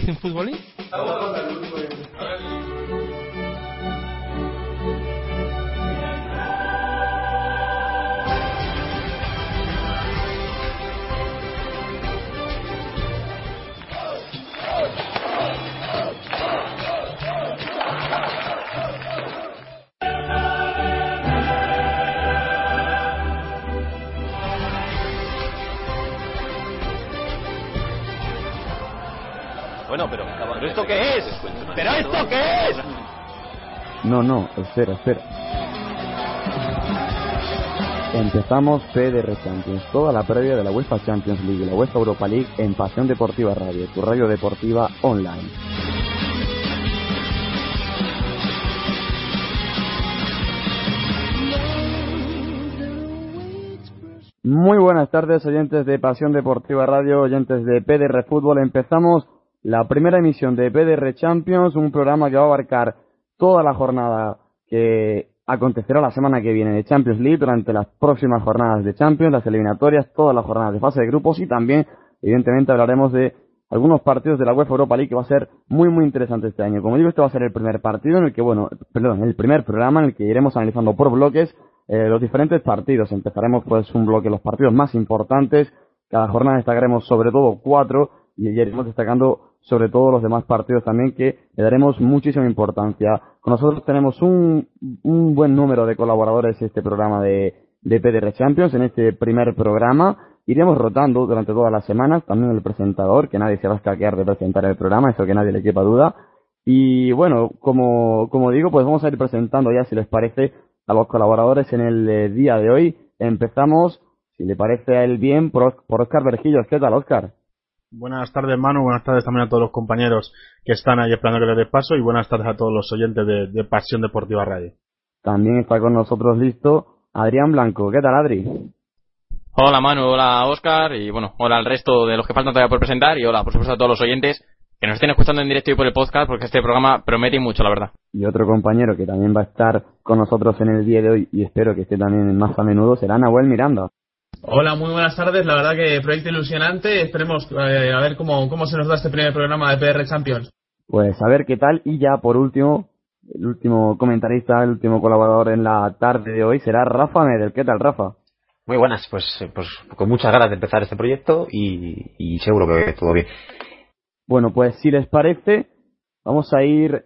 ¿Hacen futbolín? Bueno, pero, ¿pero esto qué es? ¿Pero esto qué es? No, no, espera, espera. Empezamos PDR Champions, toda la previa de la UEFA Champions League y la UEFA Europa League en Pasión Deportiva Radio, tu radio deportiva online. Muy buenas tardes, oyentes de Pasión Deportiva Radio, oyentes de PDR Fútbol. Empezamos la primera emisión de PDR Champions, un programa que va a abarcar toda la jornada que acontecerá la semana que viene de Champions League durante las próximas jornadas de Champions, las eliminatorias, todas las jornadas de fase de grupos y también, evidentemente, hablaremos de algunos partidos de la UEFA Europa League que va a ser muy muy interesante este año. Como digo, este va a ser el primer partido en el que, bueno, perdón, el primer programa en el que iremos analizando por bloques eh, los diferentes partidos. Empezaremos pues un bloque, los partidos más importantes. Cada jornada destacaremos sobre todo cuatro y iremos destacando sobre todo los demás partidos también que le daremos muchísima importancia. Con nosotros tenemos un, un buen número de colaboradores en este programa de, de PDR Champions, en este primer programa. Iremos rotando durante todas las semanas, también el presentador, que nadie se va a escaquear de presentar el programa, eso que nadie le quepa duda. Y bueno, como, como digo, pues vamos a ir presentando ya, si les parece, a los colaboradores en el eh, día de hoy. Empezamos, si le parece a él bien, por, por Oscar Vergillos. ¿Qué tal, Oscar? Buenas tardes, Manu. Buenas tardes también a todos los compañeros que están ahí esperando que les dé paso. Y buenas tardes a todos los oyentes de, de Pasión Deportiva Radio. También está con nosotros listo Adrián Blanco. ¿Qué tal, Adri? Hola, Manu. Hola, Oscar. Y bueno, hola al resto de los que faltan todavía por presentar. Y hola, por supuesto, a todos los oyentes que nos estén escuchando en directo y por el podcast, porque este programa promete mucho, la verdad. Y otro compañero que también va a estar con nosotros en el día de hoy y espero que esté también más a menudo será Nahuel Miranda. Hola, muy buenas tardes. La verdad que proyecto ilusionante. Esperemos eh, a ver cómo, cómo se nos da este primer programa de PR Champions. Pues a ver qué tal. Y ya por último, el último comentarista, el último colaborador en la tarde de hoy será Rafa Medel. ¿Qué tal, Rafa? Muy buenas, pues, pues con muchas ganas de empezar este proyecto y, y seguro que todo bien. Bueno, pues si les parece, vamos a ir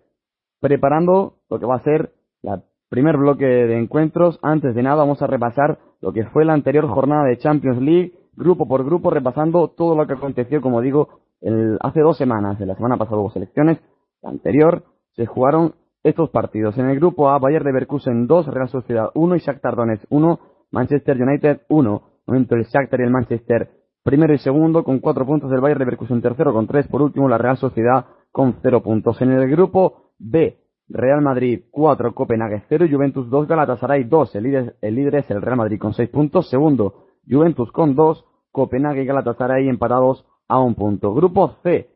preparando lo que va a ser el primer bloque de encuentros. Antes de nada, vamos a repasar lo que fue la anterior jornada de Champions League, grupo por grupo, repasando todo lo que aconteció, como digo, el, hace dos semanas. De la semana pasada hubo selecciones, la anterior se jugaron estos partidos. En el grupo A, Bayern Leverkusen 2, Real Sociedad 1 y Shakhtar Donetsk 1, Manchester United 1. Momento el Shakhtar y el Manchester primero y segundo con cuatro puntos, el Bayern de Leverkusen tercero con tres, por último la Real Sociedad con cero puntos. En el grupo B, Real Madrid 4, Copenhague 0, Juventus 2, Galatasaray 2. El líder, el líder es el Real Madrid con 6 puntos. Segundo, Juventus con 2, Copenhague y Galatasaray empatados a un punto. Grupo C,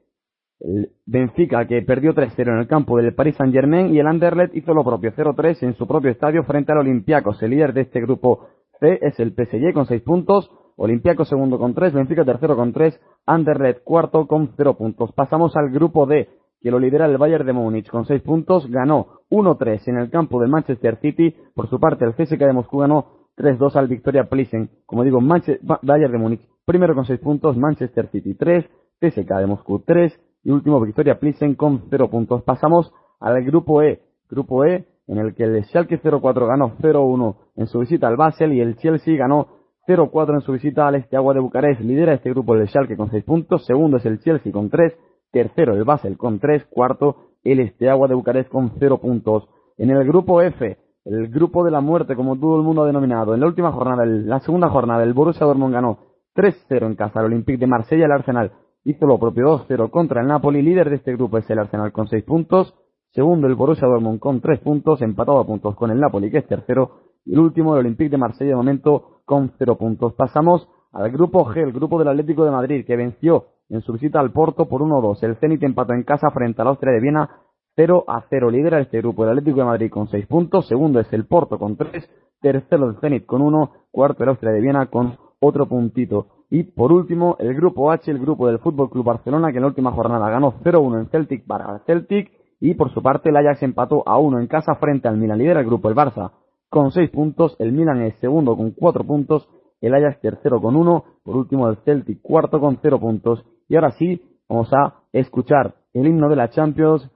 el Benfica que perdió 3-0 en el campo del Paris Saint Germain y el Anderlecht hizo lo propio 0-3 en su propio estadio frente al Olympiacos. El líder de este grupo C es el PSG con 6 puntos. Olympiacos segundo con 3, Benfica tercero con 3, Anderlecht cuarto con 0 puntos. Pasamos al grupo D, que lo lidera el Bayern de Múnich con 6 puntos, ganó 1-3 en el campo del Manchester City. Por su parte, el CSK de Moscú ganó 3-2 al Victoria Plissen. Como digo, Manche Bayern de Múnich primero con 6 puntos, Manchester City 3, CSK de Moscú 3 y último Victoria Plissen con 0 puntos. Pasamos al grupo E, grupo E en el que el Schalke 04 ganó 0-1 en su visita al Basel y el Chelsea ganó 0-4 en su visita al Esteagua de Bucarest. Lidera este grupo el Schalke con 6 puntos, segundo es el Chelsea con 3, tercero el Basel con 3, cuarto el Esteagua de Bucarest con 0 puntos. En el grupo F, el grupo de la muerte, como todo el mundo ha denominado, en la última jornada, la segunda jornada, el Borussia Dortmund ganó 3-0 en casa al Olympique de Marsella, el Arsenal hizo lo propio 2-0 contra el Napoli. Líder de este grupo es el Arsenal con 6 puntos. Segundo el Borussia Dortmund con 3 puntos, empatado a puntos con el Napoli que es tercero. Y el último el Olympique de Marsella de momento con 0 puntos. Pasamos al grupo G, el grupo del Atlético de Madrid que venció en su visita al Porto por 1-2. El Zenit empató en casa frente al Austria de Viena 0 a 0. Lidera este grupo el Atlético de Madrid con 6 puntos. Segundo es el Porto con 3. Tercero el Zenit con 1. Cuarto el Austria de Viena con otro puntito. Y por último, el grupo H, el grupo del Fútbol Club Barcelona, que en la última jornada ganó 0-1 en Celtic para el Celtic. Y por su parte, el Ajax empató a 1 en casa frente al Milan. Lidera el grupo el Barça con 6 puntos. El Milan es segundo con 4 puntos. El Ajax tercero con 1. Por último, el Celtic cuarto con 0 puntos. Y ahora sí, vamos a escuchar el himno de la Champions.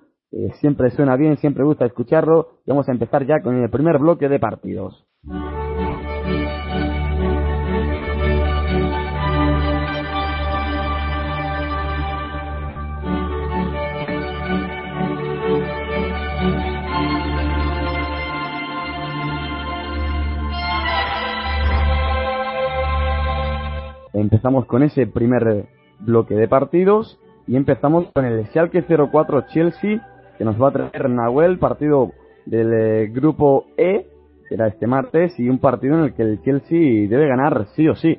siempre suena bien, siempre gusta escucharlo. Y vamos a empezar ya con el primer bloque de partidos. Empezamos con ese primer bloque de partidos y empezamos con el Schalke 04 Chelsea que nos va a traer Nahuel, partido del eh, grupo E, será este martes y un partido en el que el Chelsea debe ganar sí o sí.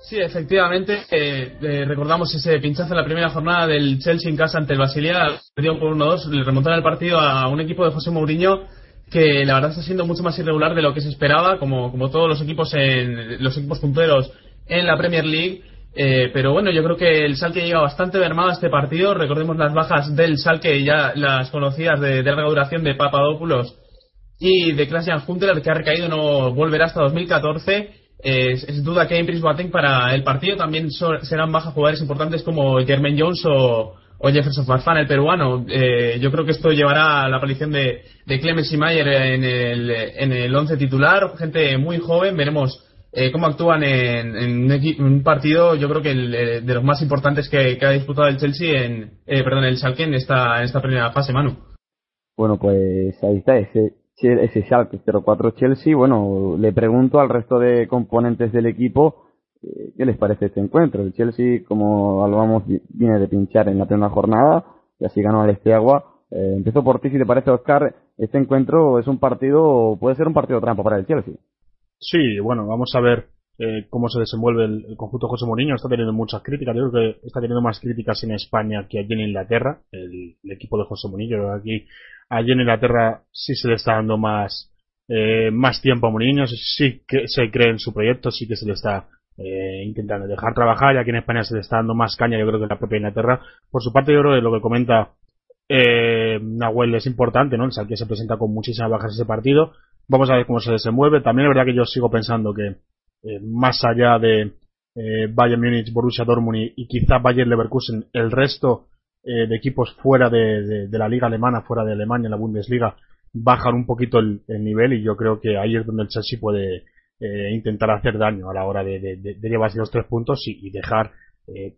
Sí, efectivamente, eh, eh, recordamos ese pinchazo en la primera jornada del Chelsea en casa ante el Basilia, perdió por 1-2, le remontaron el partido a un equipo de José Mourinho que la verdad está siendo mucho más irregular de lo que se esperaba, como, como todos los equipos en los equipos punteros en la Premier League. Eh, pero bueno, yo creo que el Salque llega bastante mermado a este partido. Recordemos las bajas del Salque, ya las conocidas de, larga duración de Papadopoulos y de Christian Hunter, que ha recaído no volverá hasta 2014. es, duda que hay en para el partido. También serán bajas jugadores importantes como Jermaine Jones o, Jefferson Farfán, el peruano. Eh, yo creo que esto llevará a la aparición de, de Clemens y Mayer en el, en el once titular. Gente muy joven. Veremos eh, cómo actúan en, un partido, yo creo que el, eh, de los más importantes que, ha disputado el Chelsea en, eh, perdón, el Schalke en esta, en esta primera fase, Manu. Bueno, pues ahí está ese, ese Schalke 04 Chelsea. Bueno, le pregunto al resto de componentes del equipo eh, qué les parece este encuentro. El Chelsea, como hablábamos, viene de pinchar en la primera jornada y así ganó al Esteagua. Eh, empezó por ti, si te parece, Oscar. Este encuentro es un partido, puede ser un partido trampa para el Chelsea. Sí, bueno, vamos a ver eh, cómo se desenvuelve el, conjunto José Mourinho. Está teniendo muchas críticas. Yo creo que está teniendo más críticas en España que allí en Inglaterra, el, equipo de José Mourinho. Aquí, allí en Inglaterra sí se le está dando más, eh, más tiempo a Mourinho, sí que se cree en su proyecto, sí que se le está eh, intentando dejar trabajar y aquí en España se le está dando más caña yo creo que la propia Inglaterra por su parte yo creo que lo que comenta eh, Nahuel es importante ¿no? el que se presenta con muchísimas bajas ese partido Vamos a ver cómo se desenvuelve. También es verdad que yo sigo pensando que eh, más allá de eh, Bayern Múnich, Borussia Dortmund y, quizá Bayern Leverkusen, el resto eh, de equipos fuera de, la liga alemana, fuera de Alemania, en la Bundesliga, bajan un poquito el, nivel y yo creo que ahí es donde el Chelsea puede intentar hacer daño a la hora de, llevarse los tres puntos y, dejar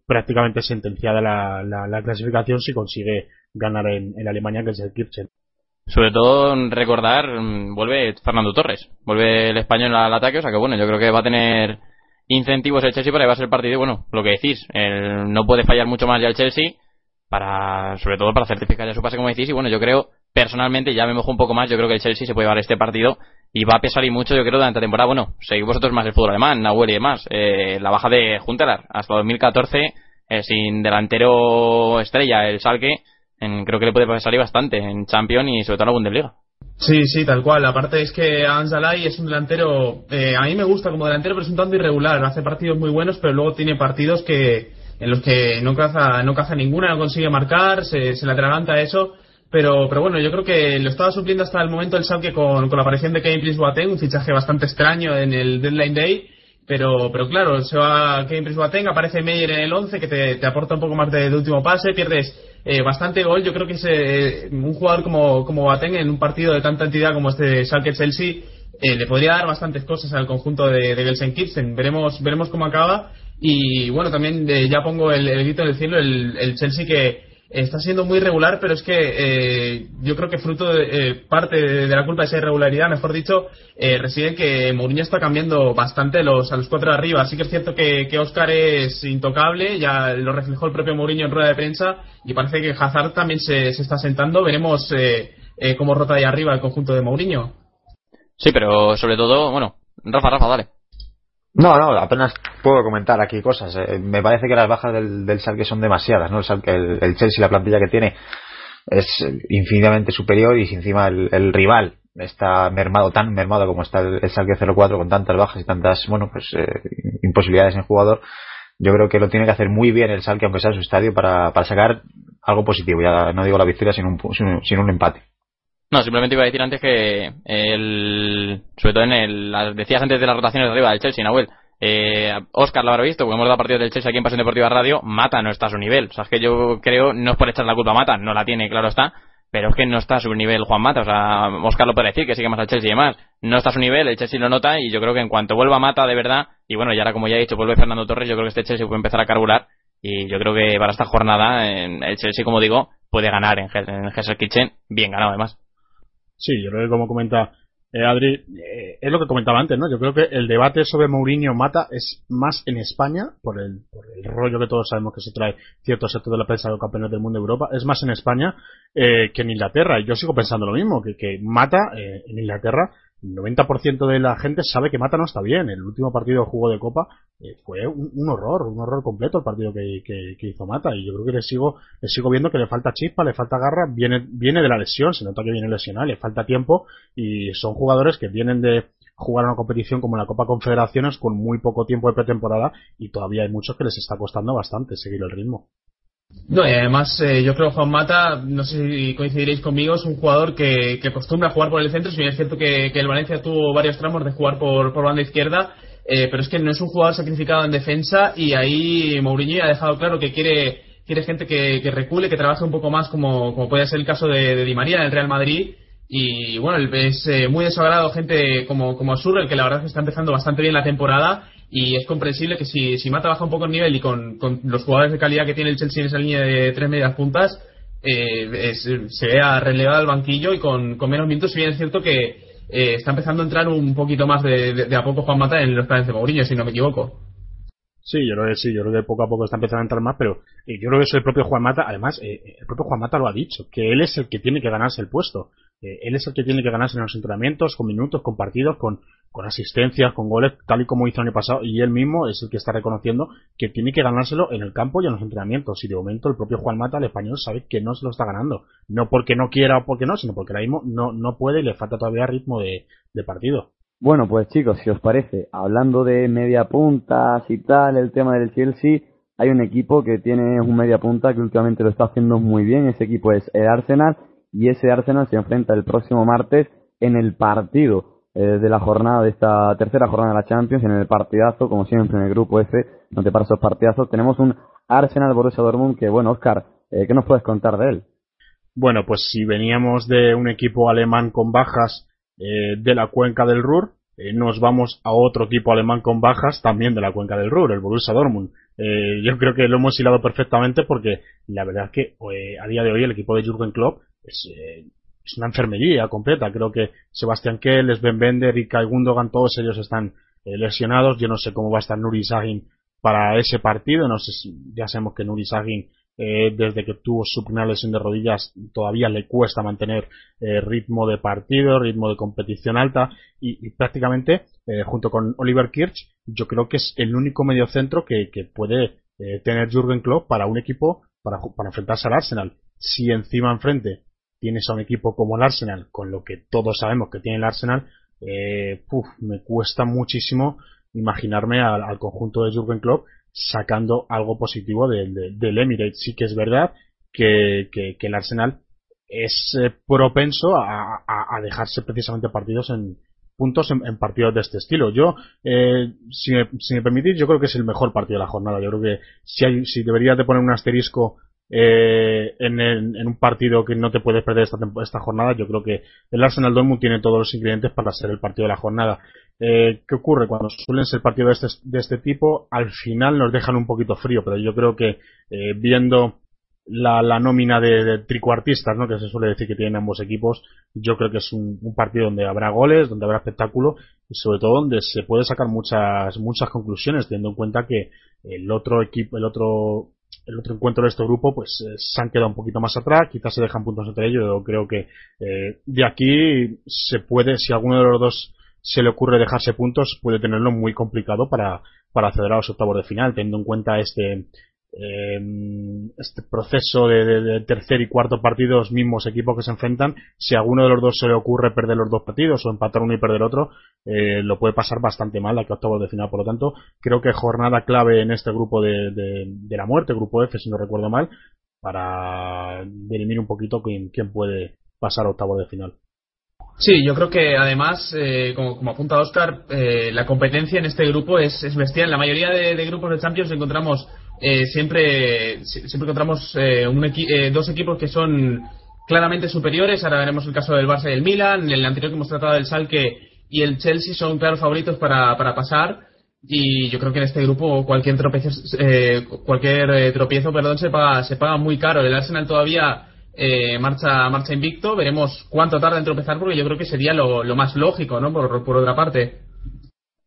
prácticamente sentenciada la, clasificación si consigue ganar en, en Alemania, que es el Kirchen. Sobre todo recordar, mm, vuelve Fernando Torres, vuelve el español al ataque, o sea que bueno, yo creo que va a tener incentivos el Chelsea para llevarse el partido. Bueno, lo que decís, no puede fallar mucho más ya el Chelsea, para sobre todo para certificar ya su pase, como decís. Y bueno, yo creo, personalmente, ya me mojo un poco más, yo creo que el Chelsea se puede llevar este partido y va a pesar y mucho, yo creo, durante la temporada. Bueno, seguís vosotros más el fútbol alemán, Nahuel y demás. Eh, la baja de Juntelar hasta 2014, eh, sin delantero estrella, el Salque creo que le puede salir bastante en Champions y sobre todo en la Bundesliga. Sí, sí, tal cual. Aparte es que Anzalai es un delantero, eh, a mí me gusta como delantero, pero es un tanto irregular. Hace partidos muy buenos, pero luego tiene partidos que en los que no caza, no caza ninguna, no consigue marcar, se, se le atraganta eso. Pero, pero bueno, yo creo que lo estaba supliendo hasta el momento el Schalke con, con la aparición de Kevin Prince Boateng, un fichaje bastante extraño en el Deadline Day. Pero, pero claro, se va Kevin Prince Boateng, aparece Meyer en el 11 que te, te aporta un poco más de, de último pase, pierdes eh, bastante gol. Yo creo que eh, un jugador como, como Boateng en un partido de tanta entidad como este Schalke Chelsea eh, le podría dar bastantes cosas al conjunto de, de Gelsenkirchen. Veremos, veremos cómo acaba. Y bueno, también ya pongo el, grito del cielo, el, el Chelsea que, está siendo muy regular, pero es que eh, yo creo que fruto de eh, parte de, la culpa de esa irregularidad, mejor dicho, eh, reside que Mourinho está cambiando bastante los, a los cuatro de arriba. Así que es cierto que, que Oscar es intocable, ya lo reflejó el propio Mourinho en rueda de prensa y parece que Hazard también se, se está sentando. Veremos cómo rota ahí arriba el conjunto de Mourinho. Sí, pero sobre todo, bueno, Rafa, Rafa, dale. No, no, apenas puedo comentar aquí cosas. Eh, me parece que las bajas del, del Schalke son demasiadas, ¿no? El, el, Chelsea, la plantilla que tiene, es infinitamente superior y si encima el, rival está mermado, tan mermado como está el, el Schalke 04 con tantas bajas y tantas, bueno, pues eh, imposibilidades en jugador, yo creo que lo tiene que hacer muy bien el Schalke, aunque sea su estadio, para, para sacar algo positivo. Ya no digo la victoria, sino un, sino un empate. No, simplemente iba a decir antes que el, sobre todo en el, decías antes de las rotaciones de arriba del Chelsea, Nahuel, eh, Oscar lo habrá visto, porque hemos dado partidos del Chelsea aquí en Pasión Deportiva Radio, Mata no está a su nivel. O sea, es que yo creo, no es por echar la culpa a Mata, no la tiene, claro está, pero es que no está a su nivel Juan Mata. O sea, Oscar lo puede decir, que sigue más al Chelsea y demás. No está a su nivel, el Chelsea lo nota y yo creo que en cuanto vuelva Mata de verdad, y bueno, ya ahora como ya he dicho, vuelve Fernando Torres, yo creo que este Chelsea puede empezar a carburar y yo creo que para esta jornada el Chelsea, como digo, puede ganar en, en Kitchen, bien ganado además. Sí, yo creo que como comenta eh, Adri, eh, es lo que comentaba antes, ¿no? Yo creo que el debate sobre Mourinho Mata es más en España, por el, por el rollo que todos sabemos que se trae cierto sector de la prensa de los campeones del mundo de Europa, es más en España eh, que en Inglaterra. Y yo sigo pensando lo mismo, que, que Mata en Inglaterra 90% de la gente sabe que Mata no está bien. El último partido de juego de Copa eh, fue un, horror, un horror completo el partido que, hizo Mata. Y yo creo que le sigo, le sigo viendo que le falta chispa, le falta garra, viene, viene de la lesión, se nota que viene lesionado, le falta tiempo y son jugadores que vienen de jugar una competición como la Copa Confederaciones con muy poco tiempo de pretemporada y todavía hay muchos que les está costando bastante seguir el ritmo. No, y además eh, yo creo que Juan Mata, no sé si coincidiréis conmigo, es un jugador que, que acostumbra a jugar por el centro. Si bien es cierto que, el Valencia tuvo varios tramos de jugar por, por banda izquierda, eh, pero es que no es un jugador sacrificado en defensa y ahí Mourinho ha dejado claro que quiere, quiere gente que, recule, que trabaje un poco más, como, como puede ser el caso de, Di María en el Real Madrid. Y bueno, es eh, muy desagrado gente como, como el que la verdad es que está empezando bastante bien la temporada y es comprensible que si, si Mata baja un poco el nivel y con, con, los jugadores de calidad que tiene el Chelsea en esa línea de tres medias puntas, eh, se vea relevado al banquillo y con, con menos minutos, si bien es cierto que eh, está empezando a entrar un poquito más de, de, a poco Juan Mata en los planes de Mourinho, si no me equivoco. Sí, yo creo que sí, yo creo que poco a poco está empezando a entrar más, pero eh, yo creo que eso el propio Juan Mata, además, eh, el propio Juan Mata lo ha dicho, que él es el que tiene que ganarse el puesto. Eh, él es el que tiene que ganarse en los entrenamientos, con minutos, con partidos, con, asistencias, con goles, tal y como hizo el año pasado, y él mismo es el que está reconociendo que tiene que ganárselo en el campo y en los entrenamientos. Y de momento el propio Juan Mata, el español, sabe que no se lo está ganando. No porque no quiera o porque no, sino porque ahora mismo no, no puede y le falta todavía ritmo de, de partido. Bueno, pues chicos, si os parece, hablando de media puntas y tal, el tema del Chelsea, hay un equipo que tiene un media punta que últimamente lo está haciendo muy bien. Ese equipo es el Arsenal y ese Arsenal se enfrenta el próximo martes en el partido eh, de la jornada de esta tercera jornada de la Champions, en el partidazo, como siempre en el grupo F, donde para esos partidazos tenemos un Arsenal Borussia Dortmund que, bueno, Oscar, eh, ¿qué nos puedes contar de él? Bueno, pues si veníamos de un equipo alemán con bajas eh, de la cuenca del Ruhr, nos vamos a otro equipo alemán con bajas también de la cuenca del Ruhr, el Borussia Dortmund. yo creo que lo hemos hilado perfectamente porque la verdad es que a día de hoy el equipo de Jürgen Klopp es, eh, es una enfermería completa. Creo que Sebastián Kell, Sven Bender y Kai Gundogan, todos ellos están eh, lesionados. Yo no sé cómo va a estar Nuri Sahin para ese partido. No sé si, ya sabemos que Nuri Sahin, eh, desde que tuvo su primera lesión de rodillas, todavía le cuesta mantener ritmo de partido, ritmo de competición alta y, prácticamente, junto con Oliver Kirch, yo creo que es el único mediocentro que, que puede tener Jürgen Klopp para un equipo para, para enfrentarse al Arsenal. Si encima enfrente tienes a un equipo como el Arsenal, con lo que todos sabemos que tiene el Arsenal, eh, me cuesta muchísimo imaginarme al, conjunto de Jurgen Klopp sacando algo positivo del, Emirates. Sí que es verdad que, el Arsenal es eh, propenso a, dejarse precisamente partidos en puntos en, partidos de este estilo. Yo, eh, si, me, si me permitís, yo creo que es el mejor partido de la jornada. Yo creo que si, hay, si deberías de poner un asterisco eh, en, un partido que no te puedes perder esta, esta jornada, yo creo que el Arsenal Dortmund tiene todos los ingredientes para ser el partido de la jornada. Eh, ¿Qué ocurre? Cuando suelen ser partidos de este, de este tipo, al final nos dejan un poquito frío, pero yo creo que eh, viendo la, la nómina de, tricuartistas, ¿no? Que se suele decir que tienen ambos equipos. Yo creo que es un, partido donde habrá goles, donde habrá espectáculo y sobre todo donde se puede sacar muchas, muchas conclusiones, teniendo en cuenta que el otro equipo, el otro, el otro encuentro de este grupo, pues eh, se han quedado un poquito más atrás, quizás se dejan puntos entre ellos. Yo creo que eh, de aquí se puede, si alguno de los dos se le ocurre dejarse puntos, puede tenerlo muy complicado para, para acceder a los octavos de final, teniendo en cuenta este, eh, este proceso de, tercer y cuarto partidos mismos equipos que se enfrentan, si a alguno de los dos se le ocurre perder los dos partidos o empatar uno y perder otro, eh, lo puede pasar bastante mal a que octavos de final. Por lo tanto, creo que jornada clave en este grupo de, de, la muerte, grupo F, si no recuerdo mal, para derimir un poquito quién, puede pasar a octavos de final. Sí, yo creo que además, eh, como, como, apunta Oscar, eh, la competencia en este grupo es, es bestial. En la mayoría de, de, grupos de Champions encontramos eh, siempre, siempre encontramos eh, un eh, dos equipos que son claramente superiores. Ahora veremos el caso del Barça y el Milan. El anterior que hemos tratado del Salque y el Chelsea son claros favoritos para, para pasar. Y yo creo que en este grupo cualquier tropiezo, cualquier tropiezo perdón, se, paga, se paga muy caro. El Arsenal todavía marcha, marcha invicto. Veremos cuánto tarda en tropezar porque yo creo que sería lo, lo más lógico, ¿no? Por, por otra parte.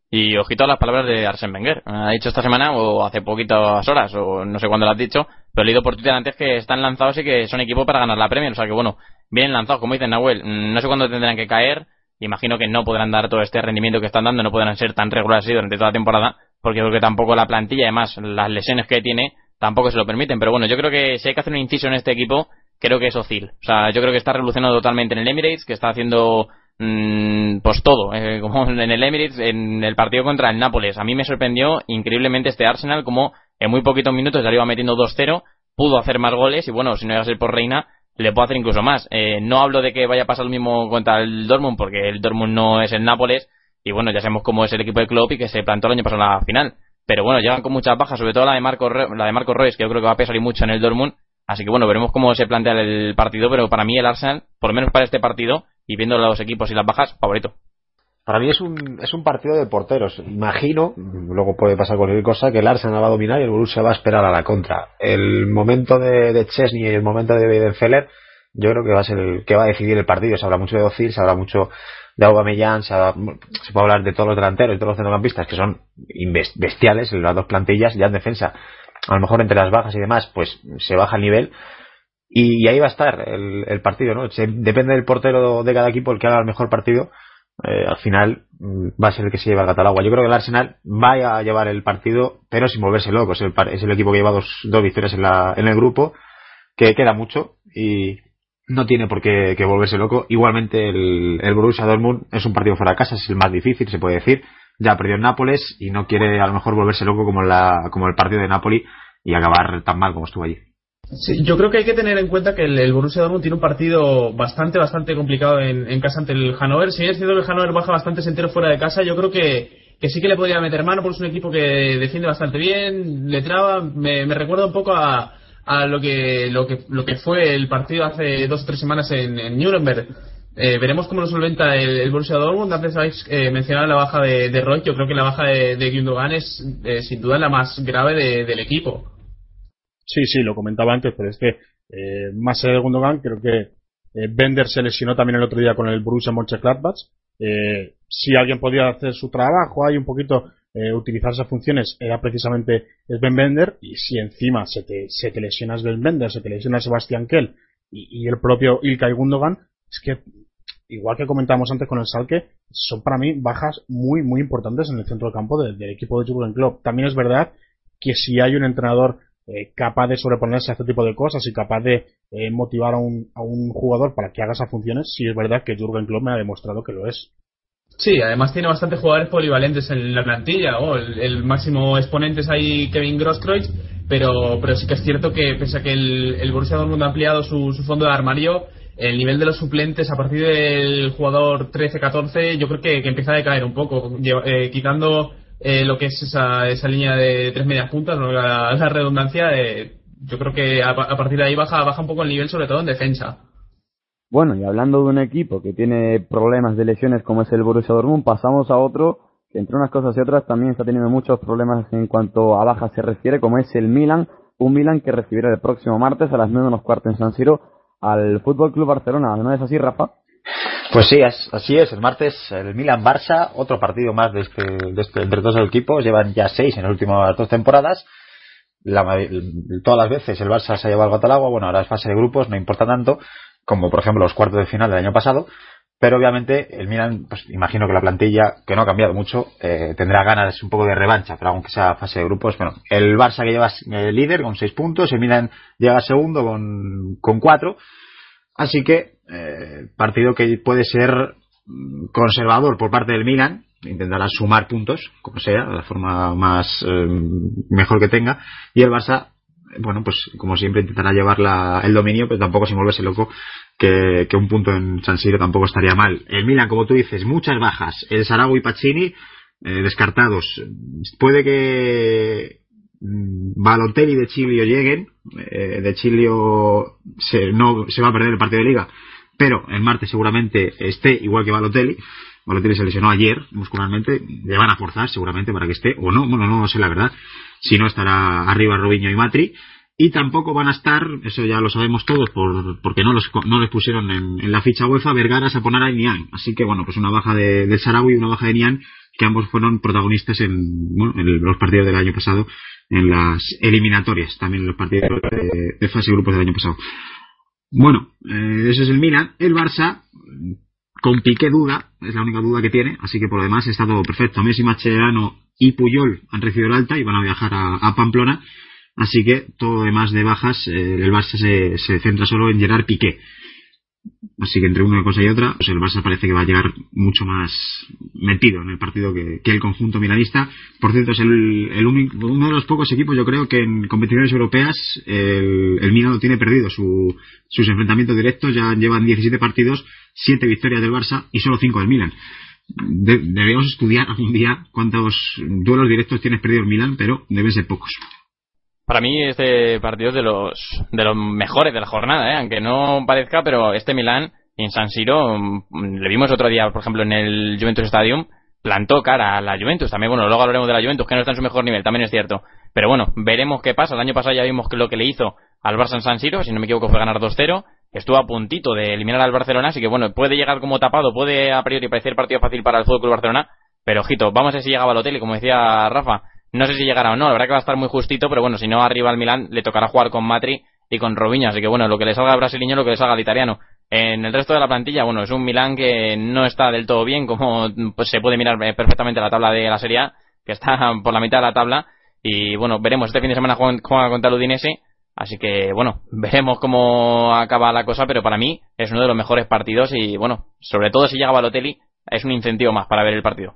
Y ojito a las palabras de Arsène Wenger. Ha dicho esta semana o hace poquitas horas o no sé cuándo lo has dicho, pero he leído por Twitter antes que están lanzados y que son equipo para ganar la Premier. O sea que bueno, vienen lanzados, como dice Nahuel. Mm, no sé cuándo tendrán que caer. Imagino que no podrán dar todo este rendimiento que están dando, no podrán ser tan regulares así durante toda la temporada, porque creo que tampoco la plantilla, además las lesiones que tiene, tampoco se lo permiten. Pero bueno, yo creo que si hay que hacer un inciso en este equipo, creo que es Ozil. O sea, yo creo que está revolucionando totalmente en el Emirates, que está haciendo pues todo, eh, como en el Emirates, en el partido contra el Nápoles. A mí me sorprendió increíblemente este Arsenal, como en muy poquitos minutos ya iba metiendo 2-0, pudo hacer más goles y bueno, si no iba a ser por Reina, le puedo hacer incluso más. Eh, no hablo de que vaya a pasar lo mismo contra el Dortmund, porque el Dortmund no es el Nápoles, y bueno, ya sabemos cómo es el equipo de club y que se plantó el año pasado en la final. Pero bueno, llevan con muchas bajas, sobre todo la de Marco, la de Marco Royce, que yo creo que va a pesar y mucho en el Dortmund. Así que bueno, veremos cómo se plantea el partido, pero para mí el Arsenal, por lo menos para este partido, y viendo los equipos y las bajas, favorito. Para mí es un, es un partido de porteros. Imagino, luego puede pasar cualquier cosa, que el Arsenal va a dominar y el Borussia va a esperar a la contra. El momento de, de Chesney y el momento de Weidenfeller, yo creo que va a ser el que va a decidir el partido. Se habla mucho de Ozil, se habla mucho de Aubameyang, se, se puede hablar de todos los delanteros y todos los centrocampistas que son bestiales en las dos plantillas, ya en defensa. A lo mejor entre las bajas y demás, pues se baja el nivel y, ahí va a estar el, partido, ¿no? depende del portero de cada equipo el que haga el mejor partido. Eh, al final mm, va a ser el que se lleva el Catalagua. Yo creo que el Arsenal va a llevar el partido, pero sin volverse loco. Es el, es el equipo que lleva dos, dos victorias en, la, en el grupo, que queda mucho y no tiene por qué, volverse loco. Igualmente el, el Borussia Dortmund es un partido fuera de casa, es el más difícil, se puede decir. Ya perdió en Nápoles y no quiere a lo mejor volverse loco como, la, como el partido de Nápoli y acabar tan mal como estuvo allí. Sí, yo creo que hay que tener en cuenta que el, Borussia Dortmund tiene un partido bastante, bastante complicado en, casa ante el Hannover. Si bien es cierto que el Hannover baja bastante entero fuera de casa, yo creo que, sí que le podría meter mano porque es un equipo que defiende bastante bien, le traba. Me, recuerda un poco a, a lo, que, lo, que, lo que fue el partido hace dos o tres semanas en, en Nuremberg. Eh, veremos cómo lo solventa el, Borussia Dortmund. Antes habéis eh, mencionado la baja de, de Roy. Yo creo que la baja de, de Gundogan es eh, sin duda la más grave del equipo. Sí, sí, lo comentaba antes, pero es que eh, más allá de Gundogan, creo que eh, Bender se lesionó también el otro día con el Borussia Mönchengladbach. Eh, si alguien podía hacer su trabajo ahí un poquito, eh, utilizar esas funciones, era precisamente Ben Bender. Y si encima se te, se te lesionas Ben Bender, se te lesiona Sebastián Kell y, el propio Ilkay Gundogan, es que igual que comentamos antes con el Salque, son para mí bajas muy, muy importantes en el centro del campo del, equipo de Jurgen Klopp. También es verdad que si hay un entrenador eh, capaz de sobreponerse a este tipo de cosas y capaz de eh, motivar a un, a un jugador para que haga esas funciones, sí es verdad que Jurgen Klopp me ha demostrado que lo es. Sí, además tiene bastantes jugadores polivalentes en la plantilla. Oh, el, máximo exponente es ahí Kevin Grosskreutz, pero, pero sí que es cierto que pese a que el, el Borussia Dortmund ha ampliado su, su fondo de armario, el nivel de los suplentes a partir del jugador 13-14 yo creo que, que, empieza a decaer un poco, eh, quitando eh, lo que es esa, esa línea de tres medias puntas, la, redundancia, eh, yo creo que a, partir de ahí baja, baja un poco el nivel, sobre todo en defensa. Bueno, y hablando de un equipo que tiene problemas de lesiones como es el Borussia Dortmund, pasamos a otro que entre unas cosas y otras también está teniendo muchos problemas en cuanto a bajas se refiere, como es el Milan, Un Milan que recibirá el próximo martes a las 9 menos cuarto en San Siro al Fútbol Club Barcelona. ¿No es así, Rafa? Pues sí, así es. El martes el Milan-Barça, otro partido más de este, de este, entre dos equipos. Llevan ya seis en las últimas dos temporadas. La, todas las veces el Barça se ha llevado al agua. Bueno, ahora es fase de grupos, no importa tanto como por ejemplo los cuartos de final del año pasado. Pero obviamente el Milan, pues imagino que la plantilla, que no ha cambiado mucho, eh, tendrá ganas un poco de revancha, pero aunque sea fase de grupos, bueno, el Barça que lleva el líder con seis puntos, el Milan llega segundo con cuatro, así que eh, partido que puede ser mm, conservador por parte del Milan, intentará sumar puntos, como sea, de la forma más eh, mejor que tenga, y el Barça bueno, pues como siempre intentará llevar el dominio, pero tampoco sin volverse loco que, un punto en San Siro tampoco estaría mal. El Milan, como tú dices, muchas bajas. El Saragua y Pacini eh, descartados. Puede que mm, Balotelli de Chilio lleguen. Eh, de Chilio se, no, se va a perder el partido de liga, pero el martes seguramente esté igual que Balotelli. Balotelli se lesionó ayer muscularmente, le van a forzar seguramente para que esté, o no, bueno, no sé la verdad, si no estará arriba Robinho y Matri, y tampoco van a estar, eso ya lo sabemos todos, por, porque no los, no les pusieron en, la ficha UEFA Vergara, Saponara y Nian. Así que bueno, pues una baja de, de Sarawi y una baja de Nian, que ambos fueron protagonistas en, en los partidos del año pasado, en las eliminatorias, también en los partidos de, fase de grupos del año pasado. Bueno, eh, es el Milan. El Barça, con Piqué duda, es la única duda que tiene, así que por lo demás está todo perfecto. Messi, Mascherano y Puyol han recibido el alta y van a viajar a Pamplona Así que todo lo demás de bajas, eh, el Barça se, se, centra solo en Gerard Piqué. Así que entre una cosa y otra, el Barça parece que va a llegar mucho más metido en el partido que, el conjunto milanista. Por cierto, es el, el único, uno de los pocos equipos, yo creo, que en competiciones europeas el, el Milan no tiene perdido su, sus enfrentamientos directos. Ya llevan 17 partidos, 7 victorias del Barça y solo 5 del Milan. debemos estudiar algún día cuántos duelos directos tiene perdido el Milan, pero deben ser pocos. Para mí este partido es de los, de los mejores de la jornada, ¿eh? aunque no parezca, pero este Milán en San Siro, mm, le vimos otro día, por ejemplo, en el Juventus Stadium, plantó cara a la Juventus. También, bueno, luego hablaremos de la Juventus, que no está en su mejor nivel, también es cierto. Pero bueno, veremos qué pasa. El año pasado ya vimos lo que le hizo al Barça en San Siro, si no me equivoco fue ganar 2-0. Estuvo a puntito de eliminar al Barcelona, así que bueno, puede llegar como tapado, puede a priori parecer partido fácil para el Fútbol Barcelona, pero ojito, vamos a ver si llega al hotel y como decía Rafa, no sé si llegará o no, la verdad que va a estar muy justito, pero bueno, si no arriba al Milán le tocará jugar con Matri y con Robinho, así que bueno, lo que le salga al brasileño, lo que le salga al italiano. En el resto de la plantilla, bueno, es un Milán que no está del todo bien, como pues, se puede mirar perfectamente la tabla de la Serie A, que está por la mitad de la tabla, y bueno, veremos, este fin de semana juega, contra el Udinese, así que bueno, veremos cómo acaba la cosa, pero para mí es uno de los mejores partidos y bueno, sobre todo si llega Balotelli, es un incentivo más para ver el partido.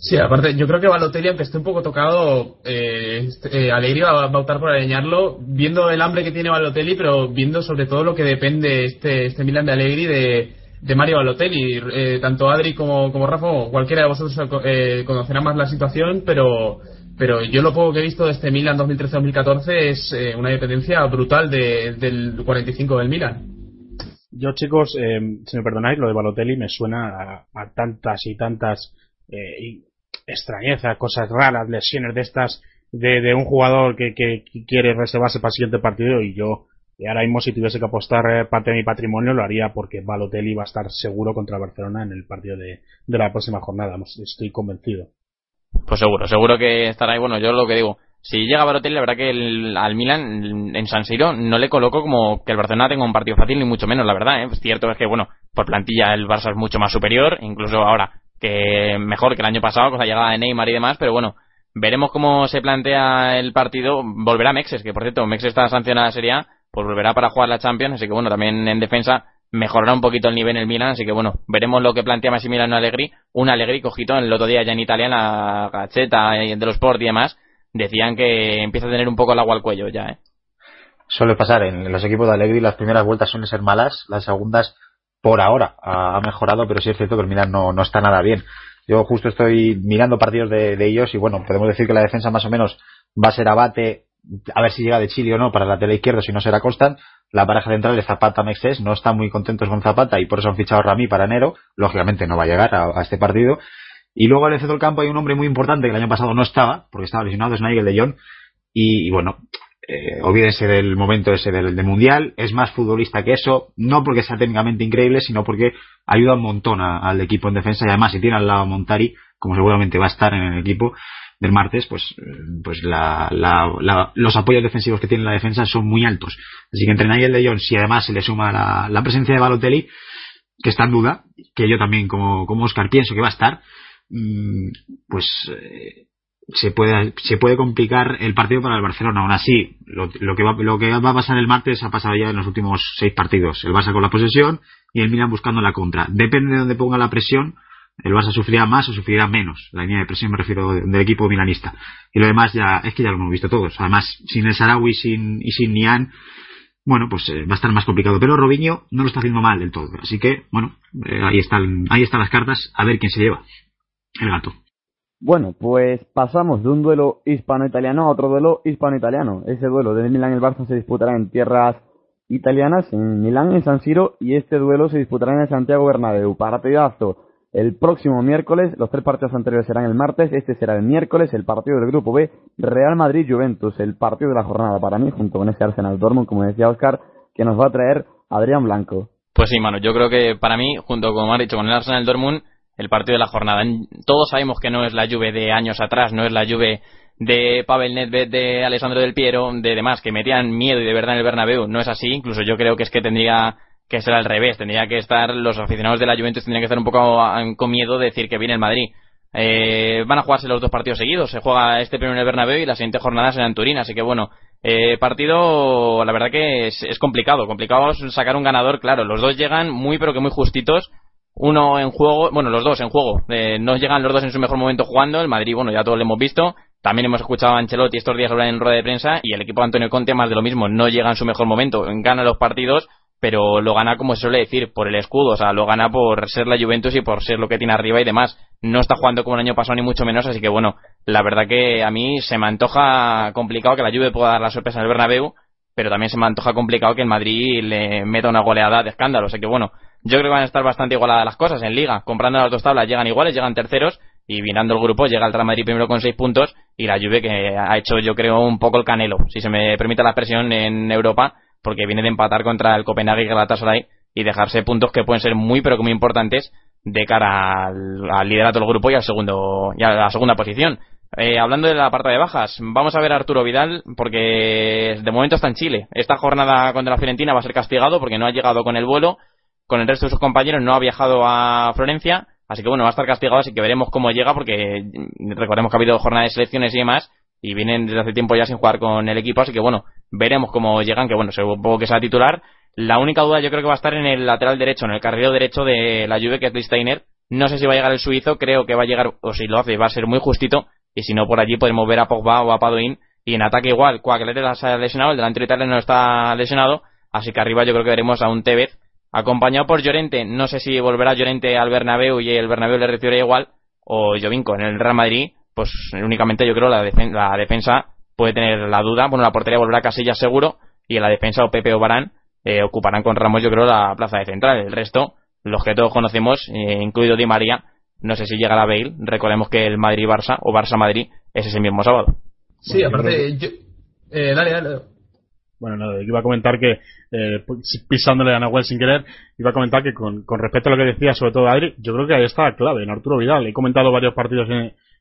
Sí, aparte, yo creo que Balotelli, aunque esté un poco tocado, eh, este, eh Alegri va, a optar por alinearlo, viendo el hambre que tiene Balotelli, pero viendo sobre todo lo que depende este, este Milan de Alegri de, de Mario Balotelli. Eh, tanto Adri como, como Rafa, cualquiera de vosotros eh, conocerá más la situación, pero, pero yo lo poco que he visto de este Milan 2013-2014 es eh, una dependencia brutal de, del 45 del Milan. Yo, chicos, eh, si me perdonáis, lo de Balotelli me suena a, a tantas y tantas eh, extrañeza, cosas raras, lesiones de estas de, un jugador que, que, quiere reservarse para el siguiente partido y yo y ahora mismo si tuviese que apostar eh, parte de mi patrimonio lo haría porque Balotelli va a estar seguro contra Barcelona en el partido de, de la próxima jornada, estoy convencido. Pues seguro, seguro que estará ahí, bueno, yo lo que digo, si llega Balotelli, la verdad que el, al Milan en San Siro no le coloco como que el Barcelona tenga un partido fácil, ni mucho menos, la verdad. ¿eh? Cierto es que, bueno, por plantilla el Barça es mucho más superior, incluso ahora que mejor que el año pasado con la llegada de Neymar y demás, pero bueno, veremos cómo se plantea el partido. Volverá Mexes, que por cierto, Mexes está sancionada Serie A, pues volverá para jugar la Champions, así que bueno, también en defensa mejorará un poquito el nivel en el Milan, así que bueno, veremos lo que plantea Massimiliano Allegri, un Allegri cojito el otro día ya en Italia, en la Gacheta de los Sport y demás, decían que empieza a tener un poco el agua al cuello ya, ¿eh? Suele pasar en los equipos de Allegri, las primeras vueltas suelen ser malas, las segundas por ahora ha, mejorado, pero sí es cierto que el Milan no, no está nada bien. Yo justo estoy mirando partidos de, ellos y bueno, podemos decir que la defensa más o menos va a ser abate, a ver si llega de Chile o no para la tele izquierda, si no será Constant. La pareja central de Zapata Mexes no están muy contentos con Zapata y por eso han fichado a Rami para enero. Lógicamente no va a llegar a, este partido. Y luego al centro del campo hay un hombre muy importante que el año pasado no estaba, porque estaba lesionado, es Nigel de Jong. Y, bueno, eh, olvídense del momento ese del, mundial, es más futbolista que eso, no porque sea técnicamente increíble, sino porque ayuda un montón al equipo en defensa y además si tiene al lado a Montari, como seguramente va a estar en el equipo del martes, pues, pues los apoyos defensivos que tiene la defensa son muy altos. Así que entre Nigel de Jong, si además se le suma la, presencia de Balotelli, que está en duda, que yo también como, como Oscar pienso que va a estar, mm, pues eh, se puede se puede complicar el partido para el Barcelona. Aún así, lo, que va, lo que va a pasar el martes ha pasado ya en los últimos seis partidos. El Barça con la posesión y el Milan buscando la contra. Depende de dónde ponga la presión, el Barça sufrirá más o sufrirá menos. La línea de presión me refiero del equipo milanista. Y lo demás ya es que ya lo hemos visto todos. Además, sin el Sarawi sin, y sin Nian, bueno, pues eh, va a estar más complicado. Pero Robinho no lo está haciendo mal del todo. Así que, bueno, eh, ahí están ahí están las cartas. A ver quién se lleva el gato. Bueno, pues pasamos de un duelo hispano-italiano a otro duelo hispano-italiano. Ese duelo de Milán y el Barça se disputará en tierras italianas, en Milán, en San Siro, y este duelo se disputará en el Santiago Bernabéu. Partidazo el próximo miércoles. Los tres partidos anteriores serán el martes, este será el miércoles, el partido del grupo B, Real Madrid-Juventus, el partido de la jornada para mí, junto con ese Arsenal Dortmund, como decía Oscar, que nos va a traer Adrián Blanco. Pues sí, mano, yo creo que para mí, junto como ha dicho, con el Arsenal Dortmund, el partido de la jornada. Todos sabemos que no es la Juve de años atrás, no es la Juve de Pavel Nedved, de Alessandro del Piero, de demás, que metían miedo y de verdad en el Bernabéu. No es así, incluso yo creo que es que tendría que ser al revés, tendría que estar, los aficionados de la Juventus tendrían que estar un poco con miedo de decir que viene el Madrid. Eh, van a jugarse los dos partidos seguidos, se juega este primero en el Bernabéu y la siguiente jornada será en Turín, así que bueno, eh, partido, la verdad que es, es complicado, complicado sacar un ganador, claro, los dos llegan muy pero que muy justitos uno en juego, bueno, los dos en juego. Eh, no llegan los dos en su mejor momento jugando. El Madrid, bueno, ya todos lo hemos visto. También hemos escuchado a Ancelotti estos días hablar en rueda de prensa y el equipo de Antonio Conte más de lo mismo. No llega en su mejor momento. Gana los partidos, pero lo gana como se suele decir, por el escudo. O sea, lo gana por ser la Juventus y por ser lo que tiene arriba y demás. No está jugando como el año pasado ni mucho menos, así que bueno, la verdad que a mí se me antoja complicado que la Juve pueda dar la sorpresa en el Bernabéu, pero también se me antoja complicado que el Madrid le meta una goleada de escándalo. O sea que bueno, yo creo que van a estar bastante igualadas las cosas en liga. Comprando las dos tablas llegan iguales, llegan terceros y mirando el grupo llega el Real Madrid primero con seis puntos y la Juve que ha hecho yo creo un poco el canelo, si se me permite la expresión en Europa, porque viene de empatar contra el Copenhague y Galatasaray y dejarse puntos que pueden ser muy pero que muy importantes de cara al, liderato del grupo y al segundo y a la segunda posición. Eh, hablando de la parte de bajas, vamos a ver a Arturo Vidal porque de momento está en Chile. Esta jornada contra la Fiorentina va a ser castigado porque no ha llegado con el vuelo con el resto de sus compañeros no ha viajado a Florencia, así que bueno, va a estar castigado, así que veremos cómo llega, porque recordemos que ha habido jornada de selecciones y demás, y vienen desde hace tiempo ya sin jugar con el equipo, así que bueno, veremos cómo llegan, que bueno, supongo que sea titular. La única duda yo creo que va a estar en el lateral derecho, en el carril derecho de la Juve, que es Steiner. No sé si va a llegar el suizo, creo que va a llegar, o si lo hace, va a ser muy justito, y si no, por allí podemos ver a Pogba o a Padoin, y en ataque igual, Coaglete se ha lesionado, el delantero italiano no está lesionado, así que arriba yo creo que veremos a un Tevez acompañado por Llorente. No sé si volverá Llorente al Bernabéu y el Bernabéu le recibirá igual, o Jovinko en el Real Madrid, pues únicamente yo creo la, la defensa puede tener la duda. Bueno, la portería volverá a Casillas seguro, y en la defensa o Pepe o Barán eh, ocuparán con Ramos yo creo la plaza de central. El resto, los que todos conocemos, eh, incluido Di María, no sé si llega la Bale. Recordemos que el Madrid-Barça o Barça-Madrid es ese mismo sábado. Sí, aparte, eh, dale, dale. Bueno, nada, iba a comentar que, eh, pisándole a Nahuel sin querer, iba a comentar que con, con respecto a lo que decía, sobre todo Adri, yo creo que ahí está la clave, en Arturo Vidal. He comentado varios partidos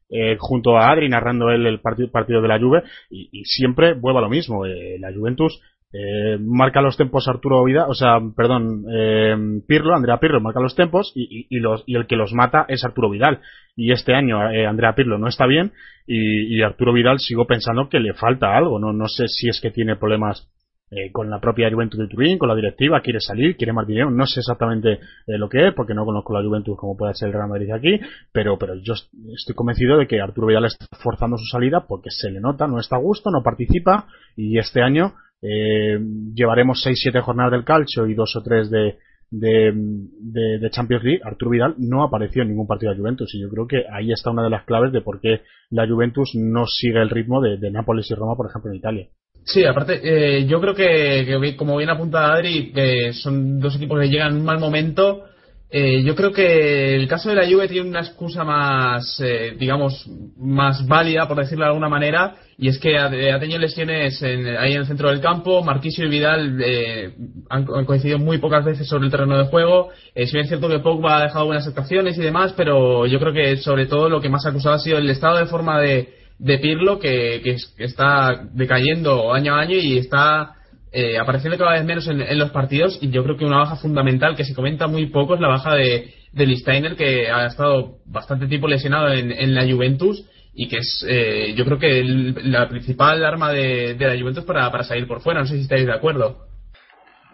eh, junto a Adri, narrando él el partido, partido de la Juve, y, siempre vuelve a lo mismo. Eh, la Juventus eh, marca los tempos Arturo Vidal, o sea, perdón, eh, Pirlo, Andrea Pirlo marca los tempos y, los, y el que los mata es Arturo Vidal. Y este año eh, Andrea Pirlo no está bien y, Arturo Vidal sigo pensando que le falta algo. No, sé si es que tiene problemas eh, con la propia Juventus de Turín, con la directiva, quiere salir, quiere más dinero, no sé exactamente eh, lo que es, porque no conozco la Juventus como puede ser el Real Madrid aquí, pero, pero yo estoy convencido de que Arturo Vidal está forzando su salida porque se le nota, no está a gusto, no participa, y este año eh, llevaremos 6-7 jornadas del calcio y dos o tres de, de, Champions League, Arturo Vidal no apareció en ningún partido de Juventus y yo creo que ahí está una de las claves de por qué la Juventus no sigue el ritmo de, de Nápoles y Roma, por ejemplo, en Italia. Sí, aparte, eh, yo creo que, como bien apunta Adri, que son dos equipos que llegan en un mal momento Eh, yo creo que el caso de la Juve tiene una excusa más, eh, digamos, más válida, por decirlo de alguna manera, y es que ha, tenido lesiones ahí en el centro del campo. Marquisio y Vidal eh, han, coincidido muy pocas veces sobre el terreno de juego. si bien es cierto que Pogba ha dejado buenas actuaciones y demás, pero yo creo que sobre todo lo que más ha acusado ha sido el estado de forma de, de Pirlo, que, que está decayendo año a año y está eh, apareciendo cada vez menos en, los partidos y yo creo que una baja fundamental que se comenta muy poco es la baja de, de Listeiner que ha estado bastante tiempo lesionado en, la Juventus y que es eh, yo creo que la principal arma de, la Juventus para, para, salir por fuera no sé si estáis de acuerdo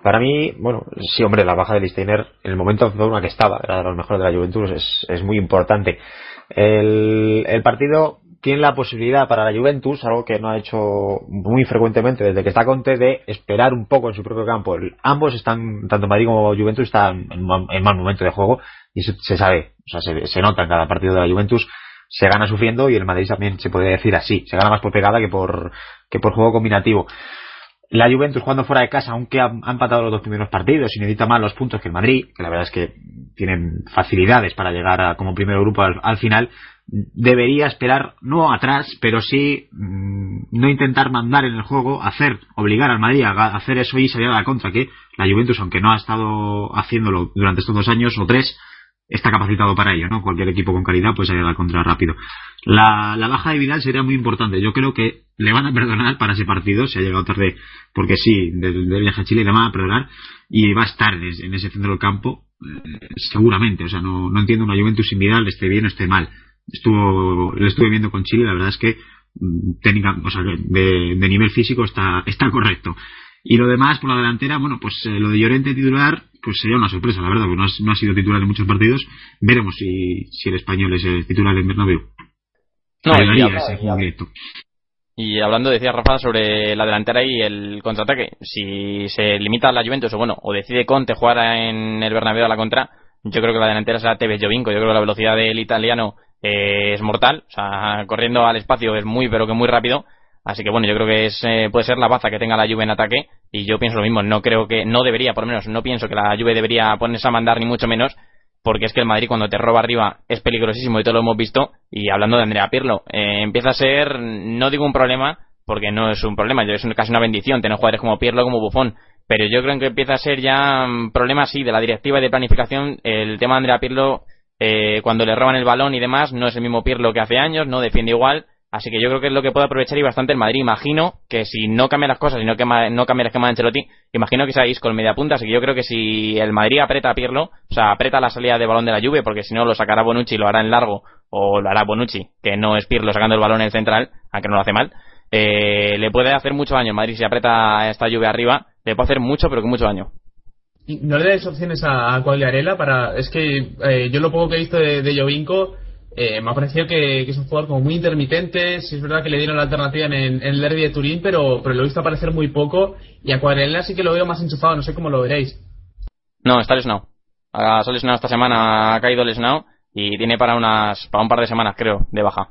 para mí, bueno, sí, hombre, la baja de Listeiner en el momento de forma que estaba, era de los mejores de la Juventus, es, es muy importante. El, el partido tiene la posibilidad para la Juventus, algo que no ha hecho muy frecuentemente desde que está Conte, de esperar un poco en su propio campo. Ambos están, tanto Madrid como Juventus, están en, mal momento de juego y se, sabe, o sea, se, nota en cada partido de la Juventus, se gana sufriendo y el Madrid también se puede decir así, se gana más por pegada que por, que por juego combinativo. La Juventus jugando fuera de casa, aunque ha, empatado los dos primeros partidos y necesita más los puntos que el Madrid, que la verdad es que tienen facilidades para llegar a, como primer grupo al final, debería esperar no atrás, pero sí mm, no intentar mandar en el juego, hacer, obligar al Madrid a hacer eso y salir a la contra, que la Juventus, aunque no ha estado haciéndolo durante estos dos años o tres, está capacitado para ello, ¿no? Cualquier equipo con calidad puede salir a la contra rápido. La, baja de Vidal sería muy importante. Yo creo que le van a perdonar para ese partido, se ha llegado tarde, porque sí, del de viaje a Chile le van a perdonar y va a estar en ese centro del campo, eh, seguramente. O sea, no, no entiendo una Juventus sin Vidal, esté bien o esté mal estuvo lo estuve viendo con Chile la verdad es que mm, técnica o sea de, de nivel físico está está correcto. Y lo demás por la delantera bueno pues eh, lo de Llorente titular pues sería una sorpresa la verdad porque no ha, no ha sido titular en muchos partidos. Veremos si, si el español es el titular en Bernabéu. No, y, hablando, decía Rafa, sobre la delantera y el contraataque, si se limita a la Juventus o bueno, o decide Conte jugar en el Bernabéu a la contra, yo creo que la delantera será Tevez Jovinco. Yo creo que la velocidad del italiano eh, es mortal, o sea, corriendo al espacio es muy, pero que muy rápido. Así que bueno, yo creo que es, eh, puede ser la baza que tenga la Juve en ataque y yo pienso lo mismo, no creo que, no debería, por lo menos, no pienso que la Juve debería ponerse a mandar ni mucho menos, porque es que el Madrid cuando te roba arriba es peligrosísimo y todo lo hemos visto y hablando de Andrea Pirlo, eh, empieza a ser, no digo un problema, porque no es un problema, es casi una bendición tener jugadores como Pirlo, como Buffon, pero yo creo que empieza a ser ya un problema, sí, de la directiva y de planificación, el tema de Andrea Pirlo eh, cuando le roban el balón y demás, no es el mismo Pirlo que hace años, no defiende igual. Así que yo creo que es lo que puede aprovechar y bastante el Madrid. Imagino que si no cambia las cosas y no, no cambia el esquema de Ancelotti, imagino que seáis con media punta. Así que yo creo que si el Madrid aprieta a Pirlo, o sea, aprieta la salida de balón de la lluvia, porque si no lo sacará Bonucci y lo hará en largo, o lo hará Bonucci, que no es Pirlo sacando el balón en el central, aunque no lo hace mal, eh, le puede hacer mucho daño el Madrid si aprieta esta lluvia arriba, le puede hacer mucho, pero con mucho daño no le des opciones a, a para. Es que eh, yo lo poco que he visto de, de Jovinko eh, me ha parecido que, es un jugador como muy intermitente. Si es verdad que le dieron la alternativa en, el derby de Turín, pero, pero lo he visto aparecer muy poco. Y a Quagliarella sí que lo veo más enchufado, no sé cómo lo veréis. No, está lesionado. Ha lesionado esta semana, ha caído lesionado y tiene para unas para un par de semanas, creo, de baja.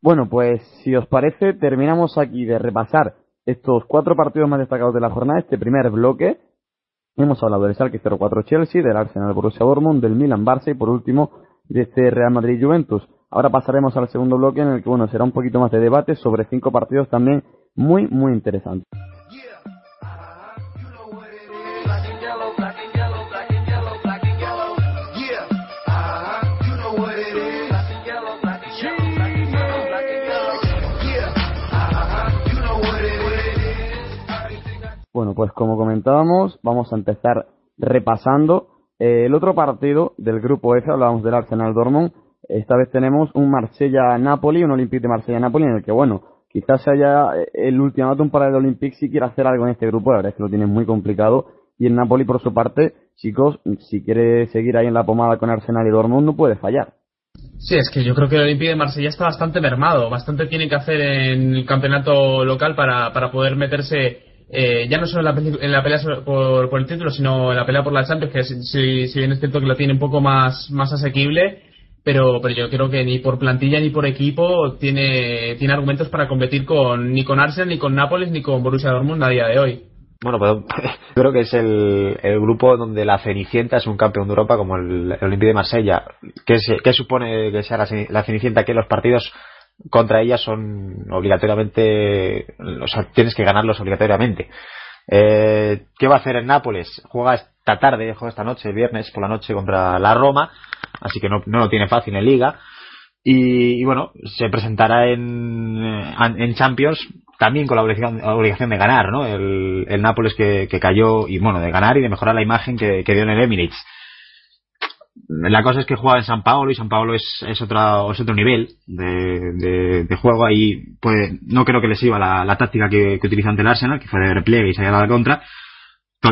Bueno, pues si os parece, terminamos aquí de repasar estos cuatro partidos más destacados de la jornada, este primer bloque. Hemos hablado del Schalke 04 Chelsea, del Arsenal Borussia Dortmund, del Milan Barça y por último de este Real Madrid Juventus. Ahora pasaremos al segundo bloque en el que bueno será un poquito más de debate sobre cinco partidos también muy muy interesantes. Bueno, pues como comentábamos, vamos a empezar repasando eh, el otro partido del grupo F, hablábamos del Arsenal Dortmund. Esta vez tenemos un Marsella-Napoli, un Olympique de Marsella-Napoli, en el que, bueno, quizás sea eh, el ultimátum para el Olympique si quiere hacer algo en este grupo, la verdad es que lo tiene muy complicado. Y el Napoli, por su parte, chicos, si quiere seguir ahí en la pomada con Arsenal y Dortmund, no puede fallar. Sí, es que yo creo que el Olympique de Marsella está bastante mermado, bastante tiene que hacer en el campeonato local para, para poder meterse eh, ya no solo en la, pelea por, el título, sino en la pelea por la Champions, que si, si, bien es cierto que la tiene un poco más, más asequible, pero, pero yo creo que ni por plantilla ni por equipo tiene, tiene argumentos para competir con ni con Arsenal, ni con Nápoles, ni con Borussia Dortmund a día de hoy. bueno, pues, creo que es el, el, grupo donde la Cenicienta es un campeón de Europa como el, el Olympique de Marsella. ¿Qué, ¿Qué, supone que sea la, la Cenicienta? Que los partidos contra ella son obligatoriamente, o sea, tienes que ganarlos obligatoriamente. Eh, ¿Qué va a hacer el Nápoles? Juega esta tarde, juega esta noche, viernes por la noche contra la Roma, así que no, no lo tiene fácil en Liga. Y, bueno, se presentará en, en Champions también con la obligación, de ganar, ¿no? El, el Nápoles que, que, cayó, y bueno, de ganar y de mejorar la imagen que, que dio en el Emirates. La cosa es que juega en San Paolo y San Paolo es, es, otra, es otro nivel de, de, juego. Ahí pues, no creo que les sirva la, táctica que, que utilizó ante el Arsenal, que fue de repliegue y salir a la contra.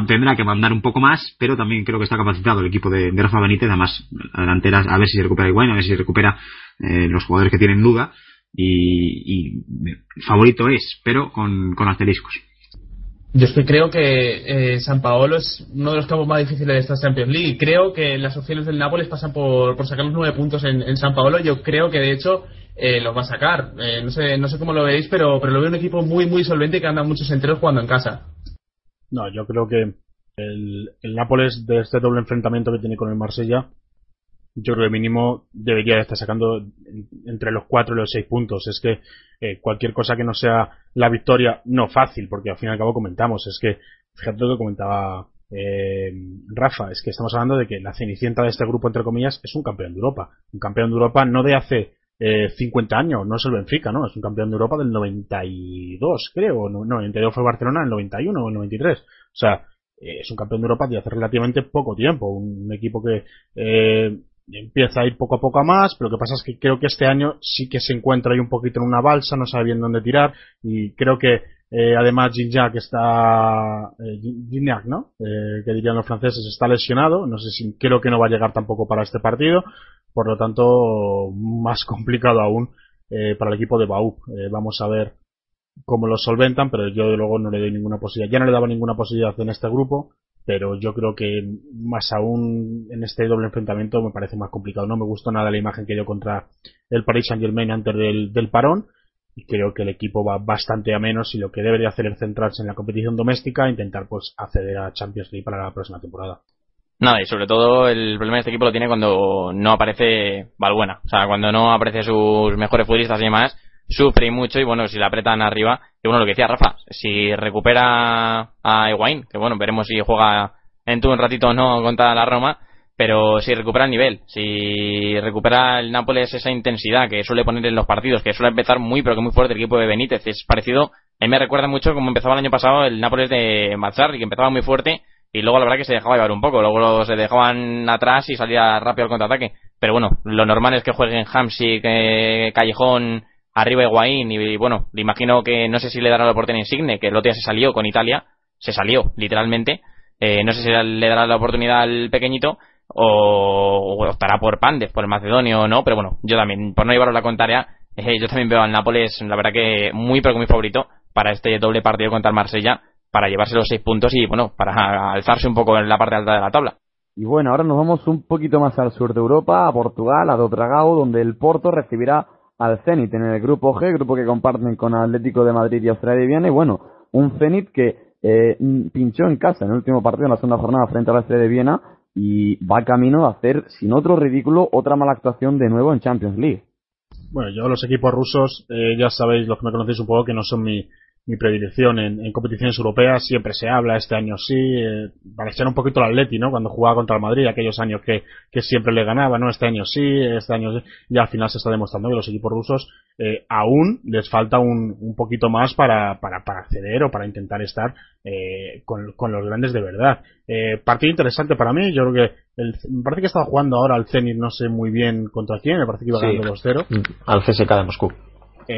Tendrá que mandar un poco más, pero también creo que está capacitado el equipo de, de Rafa Benítez. Además, delanteras, a ver si se recupera Iguain, a ver si se recupera eh, los jugadores que tienen duda. Y, y favorito es, pero con, con asteriscos. Yo es que creo que eh, San Paolo es uno de los campos más difíciles de esta Champions League. Creo que las opciones del Nápoles pasan por, por sacar los nueve puntos en, en San Paolo. Yo creo que de hecho eh, los va a sacar. Eh, no sé no sé cómo lo veis, pero, pero lo veo un equipo muy muy solvente que anda muchos enteros jugando en casa. No, yo creo que el, el Nápoles de este doble enfrentamiento que tiene con el Marsella yo creo que mínimo debería estar sacando entre los cuatro y los seis puntos. Es que eh, cualquier cosa que no sea la victoria, no fácil, porque al fin y al cabo comentamos, es que, fíjate lo que comentaba eh, Rafa, es que estamos hablando de que la cenicienta de este grupo, entre comillas, es un campeón de Europa. Un campeón de Europa no de hace eh, 50 años, no es el Benfica, ¿no? Es un campeón de Europa del 92, creo. No, no 92 fue Barcelona, en el 91 o el 93. O sea, eh, es un campeón de Europa de hace relativamente poco tiempo. Un, equipo que eh, empieza a ir poco a poco a más, pero lo que pasa es que creo que este año sí que se encuentra ahí un poquito en una balsa, no sabe bien dónde tirar, y creo que eh, además Gignac está, eh, Gignac, ¿no? Eh, que dirían los franceses, está lesionado, no sé si, creo que no va a llegar tampoco para este partido, por lo tanto, más complicado aún eh, para el equipo de Bau. Eh, vamos a ver cómo lo solventan, pero yo de luego no le doy ninguna posibilidad. Ya no le daba ninguna posibilidad en este grupo, pero yo creo que más aún en este doble enfrentamiento me parece más complicado. No me gustó nada la imagen que dio contra el Paris Saint Germain antes del, parón y creo que el equipo va bastante a menos y lo que debería hacer es centrarse en la competición doméstica e intentar pues acceder a Champions League para la próxima temporada. Nada, y sobre todo el problema de este equipo lo tiene cuando no aparece Valbuena. O sea, cuando no aparece sus mejores futbolistas y demás, sufre mucho y bueno, si la apretan arriba, y bueno, lo que decía Rafa, si recupera a Ewain, que bueno, veremos si juega en tu un ratito o no contra la Roma, pero si recupera el nivel, si recupera el Nápoles esa intensidad que suele poner en los partidos, que suele empezar muy pero que muy fuerte el equipo de Benítez, es parecido, a mí me recuerda mucho como empezaba el año pasado el Nápoles de Mazzarri, que empezaba muy fuerte y luego la verdad que se dejaba llevar un poco, luego se dejaban atrás y salía rápido al contraataque, pero bueno, lo normal es que jueguen Hamsik, eh, Callejón, arriba Higuaín y, bueno, le imagino que no sé si le dará la oportunidad Insigne, que el otro día se salió con Italia, se salió literalmente, eh, no sé si le dará la oportunidad al pequeñito o, optará por Pandev, por el macedonio o no, pero bueno, yo también, por no llevarlo la contraria, eh, yo también veo al Nápoles, la verdad que muy pero muy favorito para este doble partido contra el Marsella, para llevarse los seis puntos y bueno, para alzarse un poco en la parte alta de la tabla. Y bueno, ahora nos vamos un poquito más al sur de Europa, a Portugal, a Dodragao, donde el Porto recibirá al Zenit en el grupo G, grupo que comparten con Atlético de Madrid y Australia de Viena. Y bueno, un Zenit que eh, pinchó en casa en el último partido, en la segunda jornada frente a la Australia de Viena y va camino a hacer, sin otro ridículo, otra mala actuación de nuevo en Champions League. Bueno, yo los equipos rusos, eh, ya sabéis, los que me conocéis un poco, que no son mi, mi predilección en, en, competiciones europeas. Siempre se habla, este año sí. Eh, parecía un poquito el Atleti, ¿no? Cuando jugaba contra el Madrid, aquellos años que, que siempre le ganaba, ¿no? Este año sí, este año sí. Y al final se está demostrando que los equipos rusos eh, aún les falta un, un poquito más para, para, para acceder o para intentar estar eh, con, con los grandes de verdad. Eh, partido interesante para mí. Yo creo que el, me parece que estaba jugando ahora al Zenit, no sé muy bien contra quién. Me parece que iba ganando sí. 2-0. Mm, al CSK de Moscú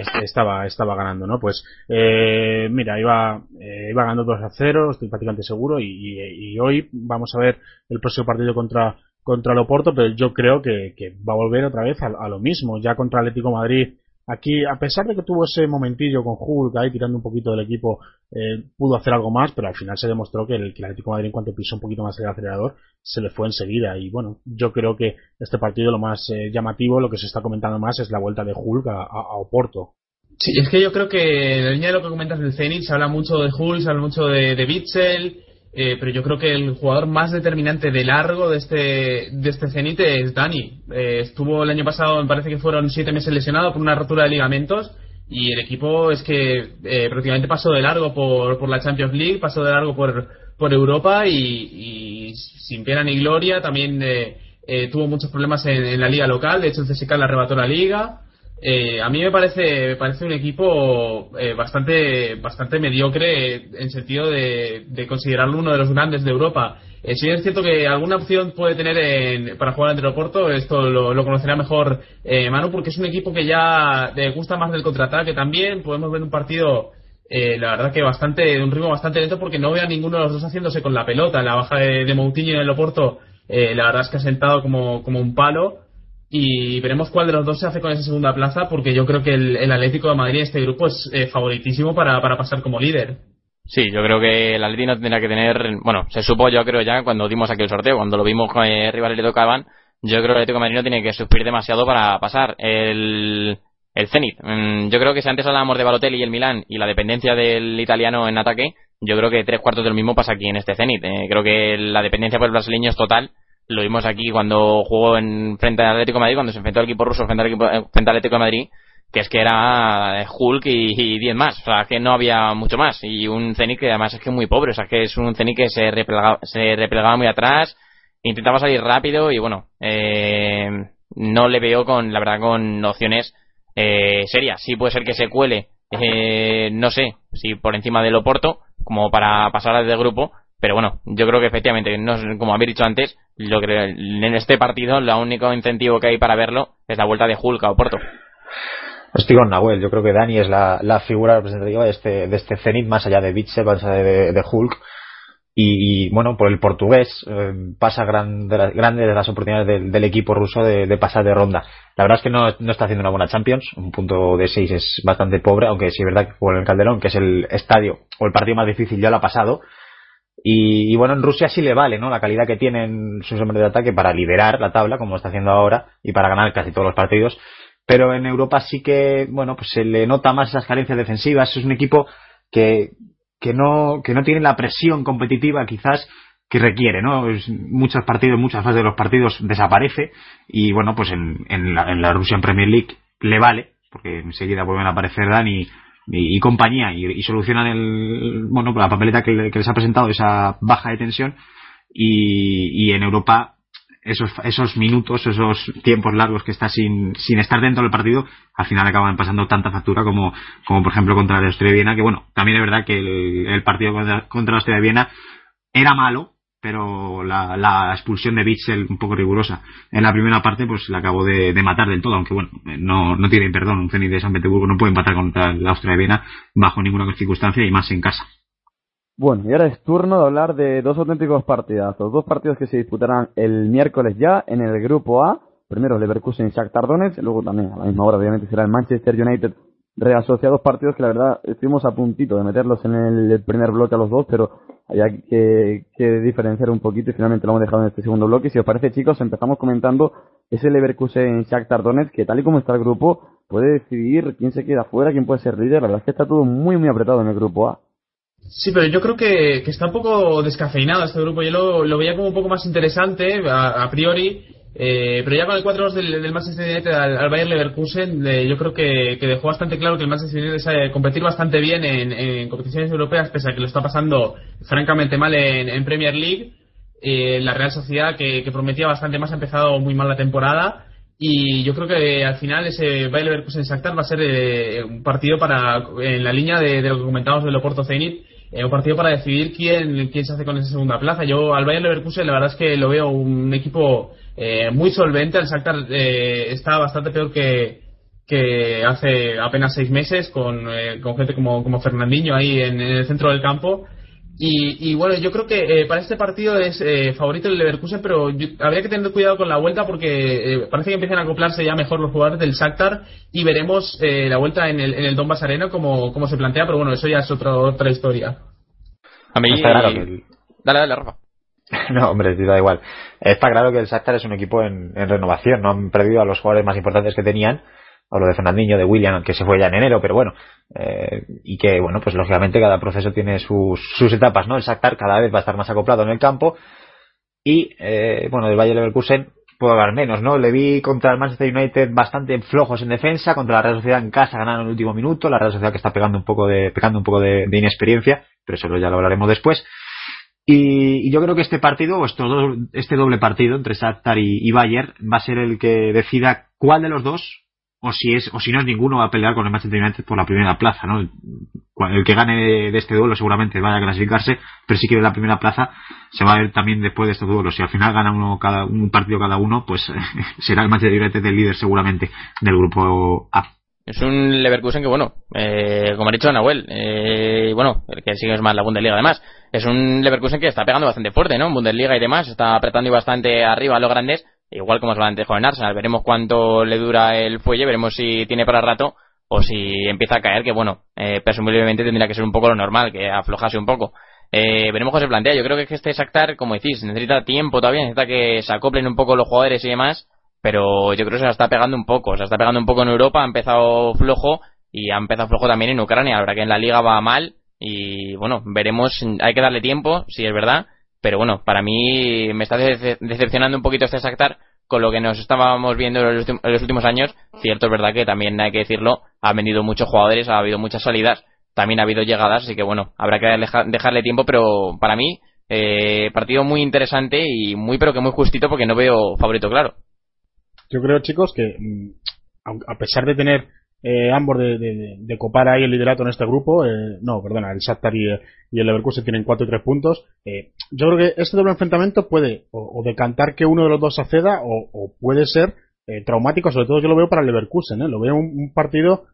estaba estaba ganando no pues eh, mira iba eh, iba ganando 2 a 0 estoy prácticamente seguro y, hoy vamos a ver el próximo partido contra contra el Oporto pero yo creo que, que va a volver otra vez a, a, lo mismo. Ya contra Atlético Madrid Aquí, a pesar de que tuvo ese momentillo con Hulk ahí tirando un poquito del equipo, eh, pudo hacer algo más, pero al final se demostró que el, que Atlético Madrid, en cuanto pisó un poquito más el acelerador, se le fue enseguida. Y bueno, yo creo que este partido lo más eh, llamativo, lo que se está comentando más, es la vuelta de Hulk a, Oporto. Sí, es que yo creo que en línea de lo que comentas del Zenit se habla mucho de Hulk, se habla mucho de, de Bitzel, eh, pero yo creo que el jugador más determinante de largo de este, de este Zenit es Dani. Eh, estuvo el año pasado, me parece que fueron siete meses lesionado por una rotura de ligamentos y el equipo es que eh, prácticamente pasó de largo por, por la Champions League, pasó de largo por, por Europa y, sin pena ni gloria también tuvo muchos problemas en, en, la liga local, de hecho el CSK le arrebató la liga. Eh, a mí me parece, me parece un equipo eh, bastante, bastante mediocre en sentido de, de, considerarlo uno de los grandes de Europa. Eh, si es cierto que alguna opción puede tener en, para jugar ante Aeropuerto, esto lo, lo conocerá mejor eh, Manu, porque es un equipo que ya le gusta más del contraataque también. Podemos ver un partido, eh, la verdad que bastante, de un ritmo bastante lento, porque no veo a ninguno de los dos haciéndose con la pelota. La baja de, de Moutinho en el Oporto, eh, la verdad es que ha sentado como, como un palo y veremos cuál de los dos se hace con esa segunda plaza porque yo creo que el, Atlético de Madrid este grupo es eh, favoritísimo para, para pasar como líder. Sí, yo creo que el Atlético no tendrá que tener, bueno, se supo yo creo ya cuando dimos aquí el sorteo, cuando lo vimos con el rival le tocaban, yo creo que el Atlético de Madrid no tiene que sufrir demasiado para pasar. El, el Zenit, mm, yo creo que si antes hablábamos de Balotelli y el Milán y la dependencia del italiano en ataque, yo creo que tres cuartos del mismo pasa aquí en este Zenit. Eh, creo que la dependencia por el brasileño es total lo vimos aquí cuando jugó en frente al Atlético de Madrid, cuando se enfrentó al equipo ruso frente al, equipo, eh, frente al Atlético de Madrid, que es que era Hulk y 10 más, o sea, que no había mucho más. Y un Zenit que además es que muy pobre, o sea, que es un Zenit que se replegaba, se replegaba muy atrás, intentaba salir rápido y bueno, eh, no le veo con, la verdad, con opciones eh, serias. Sí puede ser que se cuele, eh, no sé, si por encima del Oporto, como para pasar del grupo, pero bueno, yo creo que efectivamente, no, como habéis dicho antes, lo que en este partido, el único incentivo que hay para verlo es la vuelta de Hulk a Oporto. Estoy con Nahuel, yo creo que Dani es la, la figura representativa de este, de este Zenit, más allá de Bitse, más allá de, Hulk. Y, bueno, por el portugués eh, pasa gran, de, la, grande de las oportunidades del, equipo ruso de, pasar de ronda. La verdad es que no, no, está haciendo una buena Champions, un punto de 6 es bastante pobre, aunque sí es verdad que en el Calderón, que es el estadio o el partido más difícil, ya lo ha pasado y, y, bueno, en Rusia sí le vale, ¿no? La calidad que tienen sus hombres de ataque para liderar la tabla, como está haciendo ahora, y para ganar casi todos los partidos. Pero en Europa sí que, bueno, pues se le nota más esas carencias defensivas. Es un equipo que, que no, que no tiene la presión competitiva quizás que requiere, ¿no? Muchos partidos, muchas fases de los partidos desaparece y bueno, pues en, en, la, en la Russian Premier League le vale, porque enseguida vuelven a aparecer Dani y, compañía y, y, solucionan el bueno la papeleta que, que, les ha presentado esa baja de tensión y, y en Europa esos, esos minutos, esos tiempos largos que está sin, sin estar dentro del partido, al final acaban pasando tanta factura como, como por ejemplo contra la Austria de Viena, que bueno, también es verdad que el, el partido contra, contra la Austria de Viena era malo, pero la, la expulsión de Bitzel un poco rigurosa en la primera parte pues la acabó de, matar del todo aunque bueno no, no tiene perdón un Zenit de San Petersburgo no puede empatar contra la Austria de Viena bajo ninguna circunstancia y más en casa bueno, y ahora es turno de hablar de dos auténticos partidazos. Dos partidos que se disputarán el miércoles ya en el grupo A. Primero Leverkusen y Shakhtar Donetsk, luego también a la misma hora obviamente será el Manchester United reasociados partidos que la verdad estuvimos a puntito de meterlos en el primer bloque a los dos, pero hay que, diferenciar un poquito y finalmente lo hemos dejado en este segundo bloque. Si os parece, chicos, empezamos comentando ese Leverkusen Shakhtar Donetsk, que tal y como está el grupo, puede decidir quién se queda fuera, quién puede ser líder. La verdad es que está todo muy, muy apretado en el grupo A. Sí, pero yo creo que, está un poco descafeinado este grupo. Yo lo, veía como un poco más interesante a priori. Eh, pero ya con el 4-2 del, del, Manchester United al, Bayern Leverkusen, eh, yo creo que, dejó bastante claro que el Manchester United sabe competir bastante bien en, competiciones europeas, pese a que lo está pasando francamente mal en, Premier League. Eh, la Real Sociedad, que, prometía bastante más, ha empezado muy mal la temporada. Y yo creo que al final ese Bayer Leverkusen Shakhtar va a ser eh, un partido para en la línea de, lo que comentábamos del Oporto Zenit eh, un partido para decidir quién, quién se hace con esa segunda plaza. Yo al Bayern Leverkusen la verdad es que lo veo un equipo eh, muy solvente. El Shakhtar eh, está bastante peor que, que hace apenas seis meses con, eh, con gente como, como Fernandinho ahí en, en, el centro del campo. Y, y bueno, yo creo que eh, para este partido es eh, favorito el Leverkusen, pero yo, habría que tener cuidado con la vuelta porque eh, parece que empiezan a acoplarse ya mejor los jugadores del Shakhtar y veremos eh, la vuelta en el, en el Donbass Arena como, como se plantea, pero bueno, eso ya es otra otra historia. A mí... Claro el... Dale, dale, Rafa. no, hombre, da igual. Está claro que el Shakhtar es un equipo en, en renovación, no han perdido a los jugadores más importantes que tenían hablo de Fernandinho, de William, que se fue ya en enero, pero bueno, eh, y que, bueno, pues lógicamente cada proceso tiene sus, sus etapas, ¿no? El Shakhtar cada vez va a estar más acoplado en el campo, y, eh, bueno, del Valle Leverkusen puedo hablar menos, ¿no? Le vi contra el Manchester United bastante flojos en defensa, contra la Real Sociedad en casa ganaron en el último minuto, la Real Sociedad que está pegando un poco de, pegando un poco de, inexperiencia, pero eso ya lo hablaremos después. Y, yo creo que este partido, estos dos, este doble partido entre Shakhtar y, y Bayern, va a ser el que decida cuál de los dos o si es o si no es ninguno va a pelear con el Manchester United por la primera plaza no el que gane de este duelo seguramente vaya a clasificarse pero si quiere la primera plaza se va a ver también después de estos duelos. Si al final gana uno cada un partido cada uno pues será el Manchester United el líder seguramente del grupo A. Es un Leverkusen que bueno eh, como ha dicho Nahuel eh, bueno el que sigue es más la Bundesliga además es un Leverkusen que está pegando bastante fuerte no en Bundesliga y demás está apretando bastante arriba a los grandes igual como solamente en Arsenal, veremos cuánto le dura el fuelle, veremos si tiene para rato o si empieza a caer, que bueno, eh, presumiblemente tendría que ser un poco lo normal, que aflojase un poco. Eh, veremos cómo se plantea. Yo creo que este Shakhtar, como decís, necesita tiempo todavía, necesita que se acoplen un poco los jugadores y demás, pero yo creo que se la está pegando un poco. Se está pegando un poco en Europa, ha empezado flojo y ha empezado flojo también en Ucrania. Ahora que en la liga va mal y bueno, veremos, hay que darle tiempo, si es verdad, pero bueno, para mí me está decepcionando un poquito este Shakhtar con lo que nos estábamos viendo en los, últimos años. Cierto es verdad que también hay que decirlo, ha vendido muchos jugadores, ha habido muchas salidas, también ha habido llegadas, así que bueno, habrá que dejarle tiempo, pero para mí, eh, partido muy interesante y muy pero que muy justito porque no veo favorito claro. Yo creo, chicos, que mm, a pesar de tener eh, ambos de, de, copar ahí el liderato en este grupo. Eh, no, perdona, el Shakhtar y, el Leverkusen tienen 4 y 3 puntos. Eh, yo creo que este doble enfrentamiento puede o, decantar que uno de los dos acceda o, puede ser traumático, sobre todo yo lo veo para el Leverkusen. Lo veo un, partido,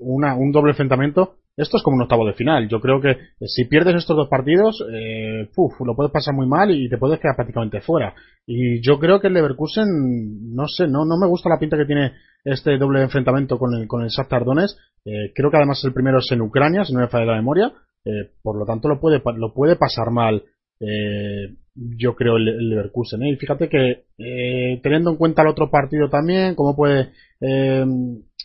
una, un doble enfrentamiento esto es como un octavo de final. Yo creo que si pierdes estos dos partidos, eh, lo puedes pasar muy mal y te puedes quedar prácticamente fuera. Y yo creo que el Leverkusen, no sé, no, no me gusta la pinta que tiene este doble enfrentamiento con el, con el Shakhtar. Eh, creo que además el primero es en Ucrania, si no me falla la memoria. Eh, por lo tanto, lo puede, lo puede pasar mal, eh, yo creo, el, Leverkusen. Y fíjate que, teniendo en cuenta el otro partido también, cómo puede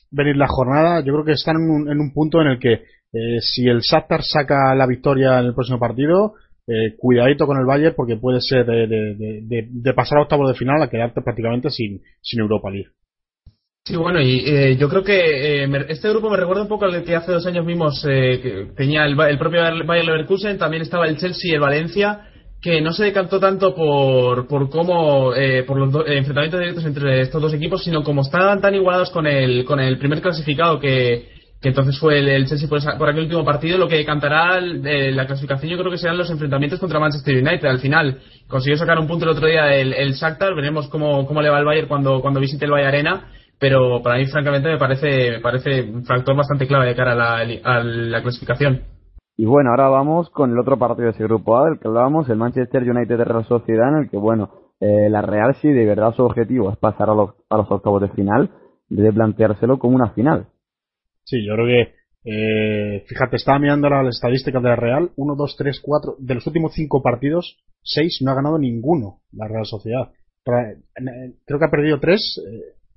venir la jornada, yo creo que están en un, en un punto en el que eh, si el Shakhtar saca la victoria en el próximo partido, eh, cuidadito con el Bayern porque puede ser de, pasar a octavos de final a quedarte prácticamente sin, sin Europa League. Sí, bueno, y eh, yo creo que este grupo me recuerda un poco al que hace dos años vimos que tenía el, el propio Bayern Leverkusen, también estaba el Chelsea y el Valencia, que no se decantó tanto por, por cómo, por los enfrentamientos directos entre estos dos equipos, sino como estaban tan igualados con el, con el primer clasificado que, que entonces fue el, Chelsea por, aquel último partido, lo que cantará la clasificación yo creo que serán los enfrentamientos contra Manchester United. Al final consiguió sacar un punto el otro día el, el Shakhtar, veremos cómo, cómo le va al Bayern cuando, cuando visite el Bayern Arena, pero para mí francamente me parece, me parece un factor bastante clave de cara a la, a la clasificación. Y bueno, ahora vamos con el otro partido de ese grupo A del que hablábamos, el Manchester United de Real Sociedad, en el que bueno, eh, la Real si de verdad su objetivo es pasar a los, a los octavos de final, debe planteárselo como una final. Sí, yo creo que, eh, fíjate, estaba mirando las estadísticas de la Real, 1, 2, 3, 4, de los últimos 5 partidos, 6 no ha ganado ninguno la Real Sociedad. Creo que ha perdido 3,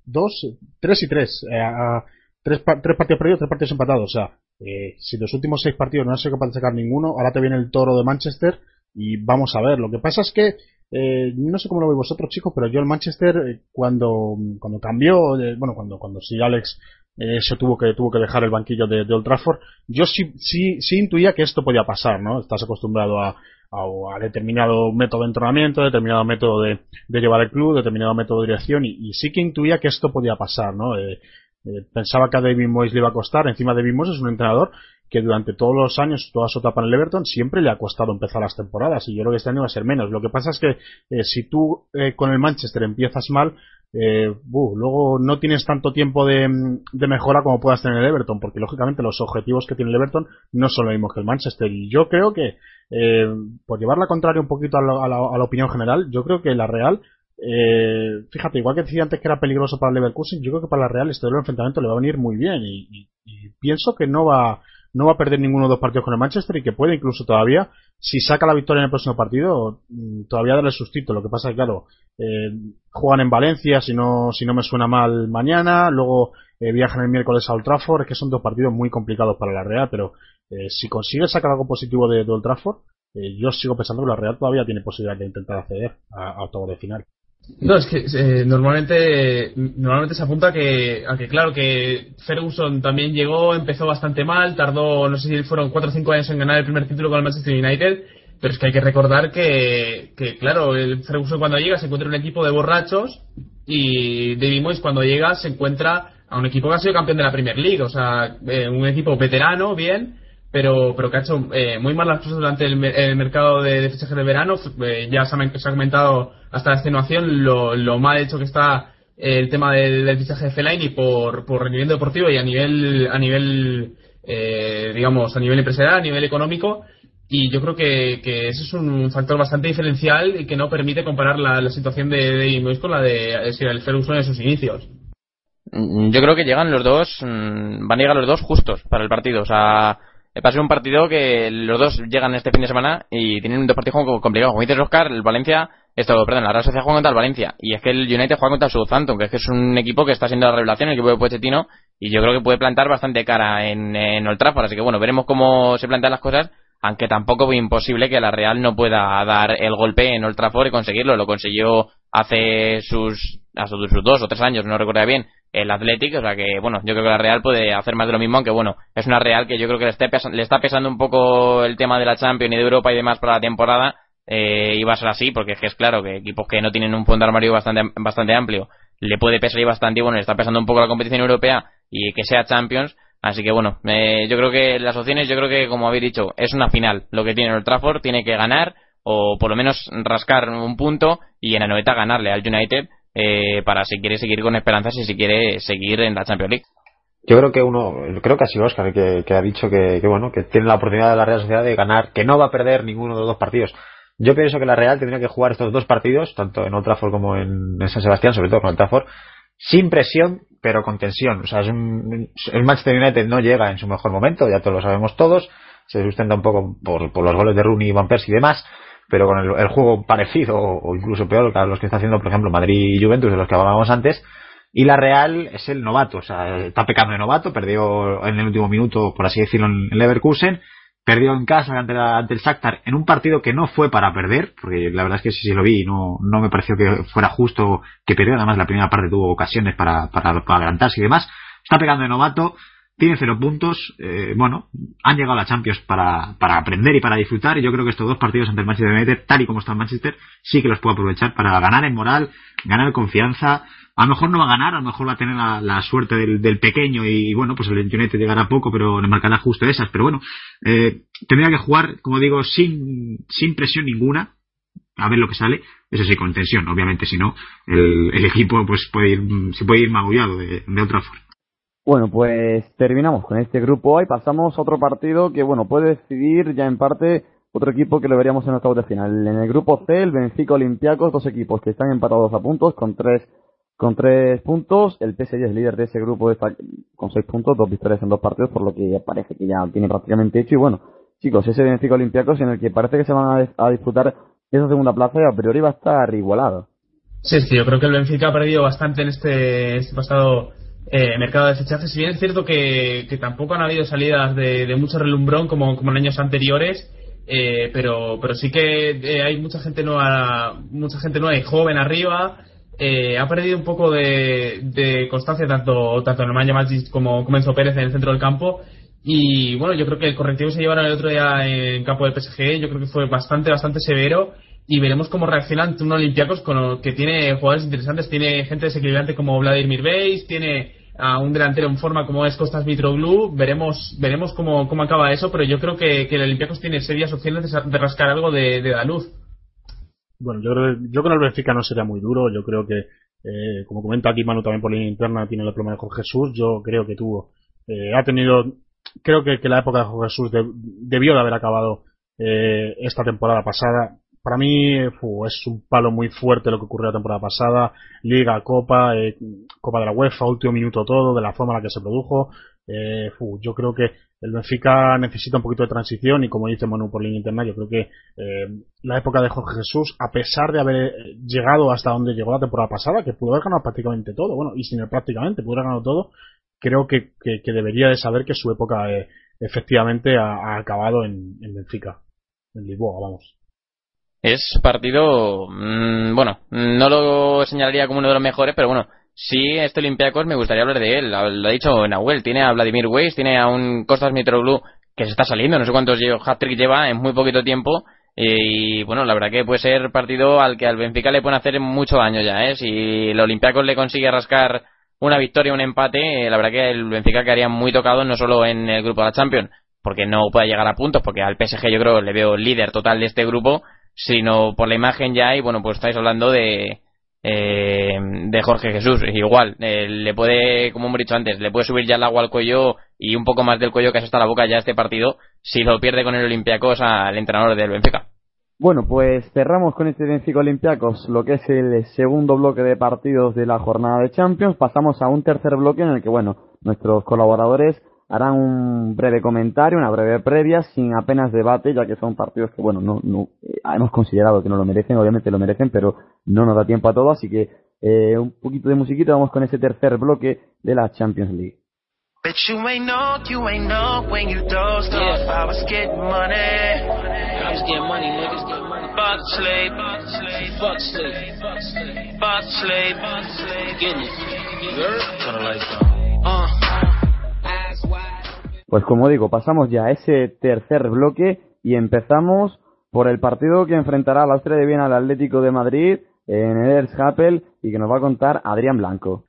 2, 3 y 3. Eh, a, tres, tres partidos perdidos, tres partidos empatados. O sea, eh, si los últimos 6 partidos no ha sido capaz de sacar ninguno, ahora te viene el toro de Manchester y vamos a ver. Lo que pasa es que eh, no sé cómo lo veis vosotros chicos, pero yo el Manchester eh, cuando cuando cambió, eh, bueno cuando cuando sí Alex se tuvo que tuvo que dejar el banquillo de, Old Trafford. Yo sí sí sí intuía que esto podía pasar no estás acostumbrado a, a, determinado método de entrenamiento determinado método de, de llevar el club determinado método de dirección y, sí que intuía que esto podía pasar no eh, eh, pensaba que a David Moyes le iba a costar. Encima David Moyes es un entrenador que durante todos los años, toda su etapa en el Everton, siempre le ha costado empezar las temporadas y yo creo que este año va a ser menos. Lo que pasa es que eh, si tú con el Manchester empiezas mal, eh, luego no tienes tanto tiempo de, mejora como puedas tener el Everton, porque lógicamente los objetivos que tiene el Everton no son los mismos que el Manchester. Y yo creo que, eh, por llevar la contraria un poquito a la, opinión general, yo creo que la Real, eh, fíjate, igual que decía antes que era peligroso para el Leverkusen, yo creo que para la Real este enfrentamiento le va a venir muy bien y pienso que no va no va a perder ninguno de los partidos con el Manchester y que puede incluso todavía, si saca la victoria en el próximo partido, mm, todavía darle sustito. Lo que pasa es que, claro, eh, juegan en Valencia, si no, si no me suena mal, mañana, luego eh, viajan el miércoles a Old Trafford, es que son dos partidos muy complicados para la Real, pero eh, si consigue sacar algo positivo de, Old Trafford, eh, yo sigo pensando que la Real todavía tiene posibilidad de intentar acceder a, a octavo de final. No, es que eh, normalmente normalmente se apunta que, aunque claro que Ferguson también llegó, empezó bastante mal, tardó, no sé si fueron 4 o 5 años en ganar el primer título con el Manchester United, pero es que hay que recordar que, que claro, el Ferguson cuando llega se encuentra un equipo de borrachos y David Moyes cuando llega se encuentra a un equipo que ha sido campeón de la Premier League, o sea, eh, un equipo veterano, bien, pero, pero que ha hecho eh, muy mal las cosas durante el, mercado de, de fichajes de verano. Eh, ya se ha, se comentado hasta la extenuación lo, lo mal hecho que está el tema del, fichaje de Fellaini por, por rendimiento deportivo y a nivel, a nivel eh, digamos, a nivel empresarial, a nivel económico. Y yo creo que, que ese es un factor bastante diferencial y que no permite comparar la, situación de, de con la de, el Ferguson en sus inicios. Yo creo que llegan los dos, mm, van a llegar los dos justos para el partido. O sea, Va a un partido que los dos llegan este fin de semana y tienen dos partidos complicados. Como dices, Oscar, el Valencia, esto, perdón, la Real Sociedad juega contra el Valencia y es que el United juega contra el Southampton, que es que es un equipo que está siendo la revelación, el equipo de Pochettino, y yo creo que puede plantar bastante cara en, en Old. Así que bueno, veremos cómo se plantean las cosas, aunque tampoco es imposible que la Real no pueda dar el golpe en Old y conseguirlo. Lo consiguió hace sus, hace sus dos o tres años, no recuerdo bien, el Athletic, o sea que, bueno, yo creo que la Real puede hacer más de lo mismo, aunque bueno, es una Real que yo creo que le, le está pesando un poco el tema de la Champions y de Europa y demás para la temporada, eh, y va a ser así, porque es que es claro que equipos que no tienen un fondo armario bastante, bastante amplio, le puede pesar y bastante, y bueno, le está pesando un poco la competición europea y que sea Champions, así que bueno, eh, yo creo que las opciones, yo creo que como habéis dicho, es una final, lo que tiene el Trafford, tiene que ganar, o por lo menos rascar un punto, y en la noveta ganarle al United, eh, para si quiere seguir con esperanzas y si quiere seguir en la Champions League. Yo creo que uno, creo que ha sido Oscar que, ha dicho que, bueno, que tiene la oportunidad de la Real Sociedad de ganar, que no va a perder ninguno de los dos partidos. Yo pienso que la Real tendría que jugar estos dos partidos, tanto en Old Trafford como en, San Sebastián, sobre todo con Old Trafford, sin presión, pero con tensión. O sea, es un, el Manchester United no llega en su mejor momento, ya todos lo sabemos todos, se sustenta un poco por, por los goles de Rooney y Van Persie y demás, pero con el, juego parecido o, incluso peor que los que está haciendo, por ejemplo, Madrid y Juventus, de los que hablábamos antes. Y la Real es el novato, o sea, está pecando de novato, perdió en el último minuto, por así decirlo, en Leverkusen, perdió en casa ante, ante el Shakhtar en un partido que no fue para perder, porque la verdad es que sí, sí lo vi no, no me pareció que fuera justo que perdiera, además la primera parte tuvo ocasiones para, para, para adelantarse y demás. Está pegando de novato, tiene cero puntos. Eh, bueno, han llegado a la Champions para, para aprender y para disfrutar. Y yo creo que estos dos partidos ante el Manchester United, tal y como está el Manchester, sí que los puede aprovechar para ganar en moral, ganar confianza. A lo mejor no va a ganar, a lo mejor va a tener la, suerte del, pequeño y, bueno, pues el United llegará poco, pero le marcará justo esas. Pero bueno, eh, tendría que jugar, como digo, sin, sin presión ninguna, a ver lo que sale. Eso sí, con tensión, obviamente, si no, el, el equipo pues puede ir, se puede ir magullado de, de otra forma. Bueno, pues terminamos con este grupo A y pasamos a otro partido que, bueno, puede decidir ya en parte otro equipo que lo veríamos en octavos de final. En el grupo C, el Benfica Olympiacos, dos equipos que están empatados a puntos con tres con tres puntos. El PSG es líder de ese grupo está con seis puntos, dos victorias en dos partidos, por lo que parece que ya tiene prácticamente hecho. Y bueno, chicos, ese Benfica Olympiacos en el que parece que se van a, a disputar esa segunda plaza y a priori va a estar igualado. Sí, sí, yo creo que el Benfica ha perdido bastante en este, este pasado eh, mercado de fichajes. Si bien es cierto que, que tampoco han habido salidas de, de mucho relumbrón como, como en años anteriores, eh, pero, pero sí que eh, hay mucha gente nueva, mucha gente nueva y joven arriba. Eh, ha perdido un poco de, de constancia tanto, tanto Nemanja como, como Enzo Pérez en el centro del campo. Y bueno, yo creo que el correctivo se llevaron el otro día en campo del PSG, yo creo que fue bastante, bastante severo y veremos cómo reacciona ante un Olympiacos con, que tiene jugadores interesantes, tiene gente desequilibrante como Vladimir Beis, tiene a un delantero en forma como es Costas Mitroglou, veremos veremos cómo, cómo acaba eso, pero yo creo que, que el Olympiacos tiene serias opciones de, rascar algo de, de, la luz. Bueno, yo creo, yo que el Benfica no sería muy duro, yo creo que, eh, como comenta aquí Manu también por línea interna, tiene el problema de Jorge Jesús, yo creo que tuvo, eh, ha tenido, creo que, la época de Jorge Jesús debió de haber acabado eh, esta temporada pasada, para mí es un palo muy fuerte lo que ocurrió la temporada pasada. Liga, Copa, eh, Copa de la UEFA, último minuto todo, de la forma en la que se produjo. Eh, yo creo que el Benfica necesita un poquito de transición y como dice Manu por línea interna, yo creo que eh, la época de Jorge Jesús, a pesar de haber llegado hasta donde llegó la temporada pasada, que pudo haber ganado prácticamente todo, bueno, y sin el prácticamente, pudo haber ganado todo, creo que, que, debería de saber que su época eh, efectivamente ha, acabado en, en, Benfica, en Lisboa, vamos. Es partido, mm, bueno, no lo señalaría como uno de los mejores, pero bueno, sí, este Olympiacos me gustaría hablar de él. Lo ha dicho Nahuel, tiene a Vladimir Weiss, tiene a un Costas Mitroglou que se está saliendo, no sé cuántos hat-trick lleva en muy poquito tiempo. Y bueno, la verdad que puede ser partido al que al Benfica le pueden hacer mucho daño ya, ¿eh? Si el Olympiacos le consigue rascar una victoria, un empate, la verdad que el Benfica quedaría muy tocado no solo en el grupo de la Champions, porque no puede llegar a puntos, porque al PSG yo creo le veo líder total de este grupo, sino por la imagen ya y bueno, pues estáis hablando de eh, de Jorge Jesús, igual, eh, le puede, como hemos dicho antes, le puede subir ya el agua al cuello y un poco más del cuello que hasta la boca ya este partido si lo pierde con el Olympiacos al entrenador del Benfica. Bueno, pues cerramos con este Benfica Olympiacos lo que es el segundo bloque de partidos de la jornada de Champions. Pasamos a un tercer bloque en el que, bueno, nuestros colaboradores harán un breve comentario, una breve previa, sin apenas debate, ya que son partidos que, bueno, no, no eh, hemos considerado que no lo merecen, obviamente lo merecen, pero no nos da tiempo a todo, así que eh, un poquito de musiquita, vamos con ese tercer bloque de la Champions League. Bet you ain't know, you ain't know when you dozed yeah. off. I was getting money. I was getting money, niggas. Getting money. Fuck sleep. Fuck sleep. Fuck sleep. Fuck sleep. Getting it. Turn the lights on. Uh. Pues como digo, pasamos ya a ese tercer bloque y empezamos por el partido que enfrentará la Austria de Viena al Atlético de Madrid en el Erzhapel y que nos va a contar Adrián Blanco.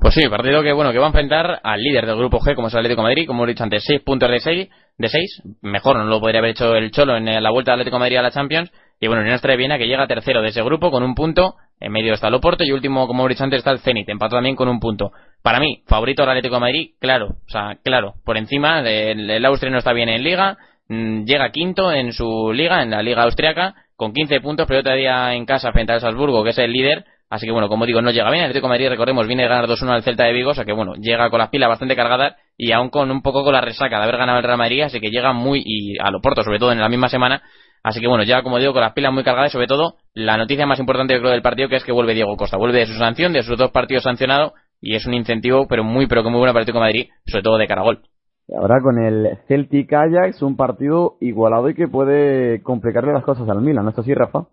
Pues sí, partido que bueno que va a enfrentar al líder del grupo G, como es el Atlético de Madrid, como he dicho antes, 6 puntos de 6, de 6, mejor no lo podría haber hecho el Cholo en la vuelta del Atlético de Madrid a la Champions, y bueno, Unión de Viena que llega tercero de ese grupo con un punto, en medio está el Oporto y último, como he dicho antes, está el Zenit, empatado también con un punto. Para mí, favorito del Atlético de Madrid, claro, o sea, claro, por encima, el, el Austria no está bien en liga, mm, llega quinto en su liga, en la liga austriaca, con 15 puntos, pero todavía en casa frente al Salzburgo, que es el líder, Así que bueno, como digo, no llega bien. El Atlético de Madrid, recordemos, viene a ganar 2-1 al Celta de Vigo, o sea que bueno, llega con las pilas bastante cargadas y aún con un poco con la resaca de haber ganado el Real Madrid, así que llega muy y a lo porto, sobre todo en la misma semana. Así que bueno, ya como digo, con las pilas muy cargadas y sobre todo la noticia más importante yo creo del partido que es que vuelve Diego Costa, vuelve de su sanción, de sus dos partidos sancionados y es un incentivo, pero muy pero que muy bueno para el Atlético de Madrid, sobre todo de Caragol. Y ahora con el Celtic Ajax, un partido igualado y que puede complicarle las cosas al Milan, ¿no es así, Rafa?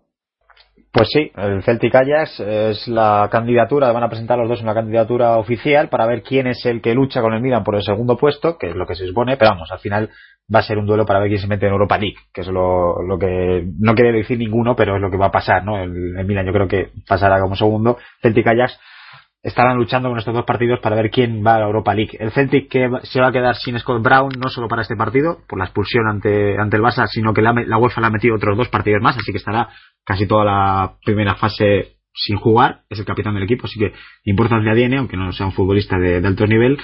Pues sí, el Celtic Ajax es la candidatura, van a presentar los dos una candidatura oficial para ver quién es el que lucha con el Milan por el segundo puesto, que es lo que se supone, pero vamos, al final va a ser un duelo para ver quién se mete en Europa League, que es lo, lo que no quiere decir ninguno, pero es lo que va a pasar, ¿no? El, el Milan yo creo que pasará como segundo. Celtic Ajax estarán luchando con estos dos partidos para ver quién va a la Europa League. El Celtic que se va a quedar sin Scott Brown no solo para este partido, por la expulsión ante, ante el Barça, sino que la, la UEFA le ha metido otros dos partidos más, así que estará casi toda la primera fase sin jugar. Es el capitán del equipo, así que importancia tiene, aunque no sea un futbolista de, alto nivel.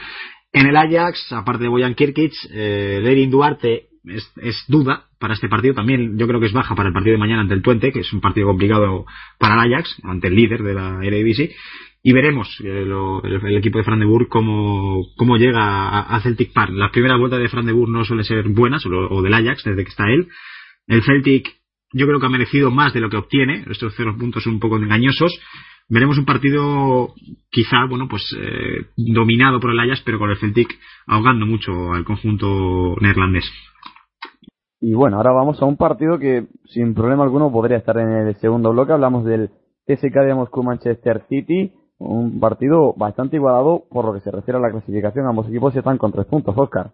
En el Ajax, aparte de Boyan Kirkic, eh, Lerin Duarte es, es, duda para este partido. También yo creo que es baja para el partido de mañana ante el Twente, que es un partido complicado para el Ajax, ante el líder de la Eredivisie y veremos eh, el, equipo de Fran de Boer cómo, cómo llega a, Celtic Park. Las primeras vueltas de Fran de Boer no suelen ser buenas, o, del Ajax, desde que está él. El Celtic yo creo que ha merecido más de lo que obtiene, estos cero puntos son un poco engañosos. Veremos un partido quizá, bueno, pues eh, dominado por el Ajax, pero con el Celtic ahogando mucho al conjunto neerlandés. Y bueno, ahora vamos a un partido que sin problema alguno podría estar en el segundo bloque. Hablamos del TSK de Moscú Manchester City un partido bastante igualado por lo que se refiere a la clasificación. Ambos equipos están con tres puntos, Oscar.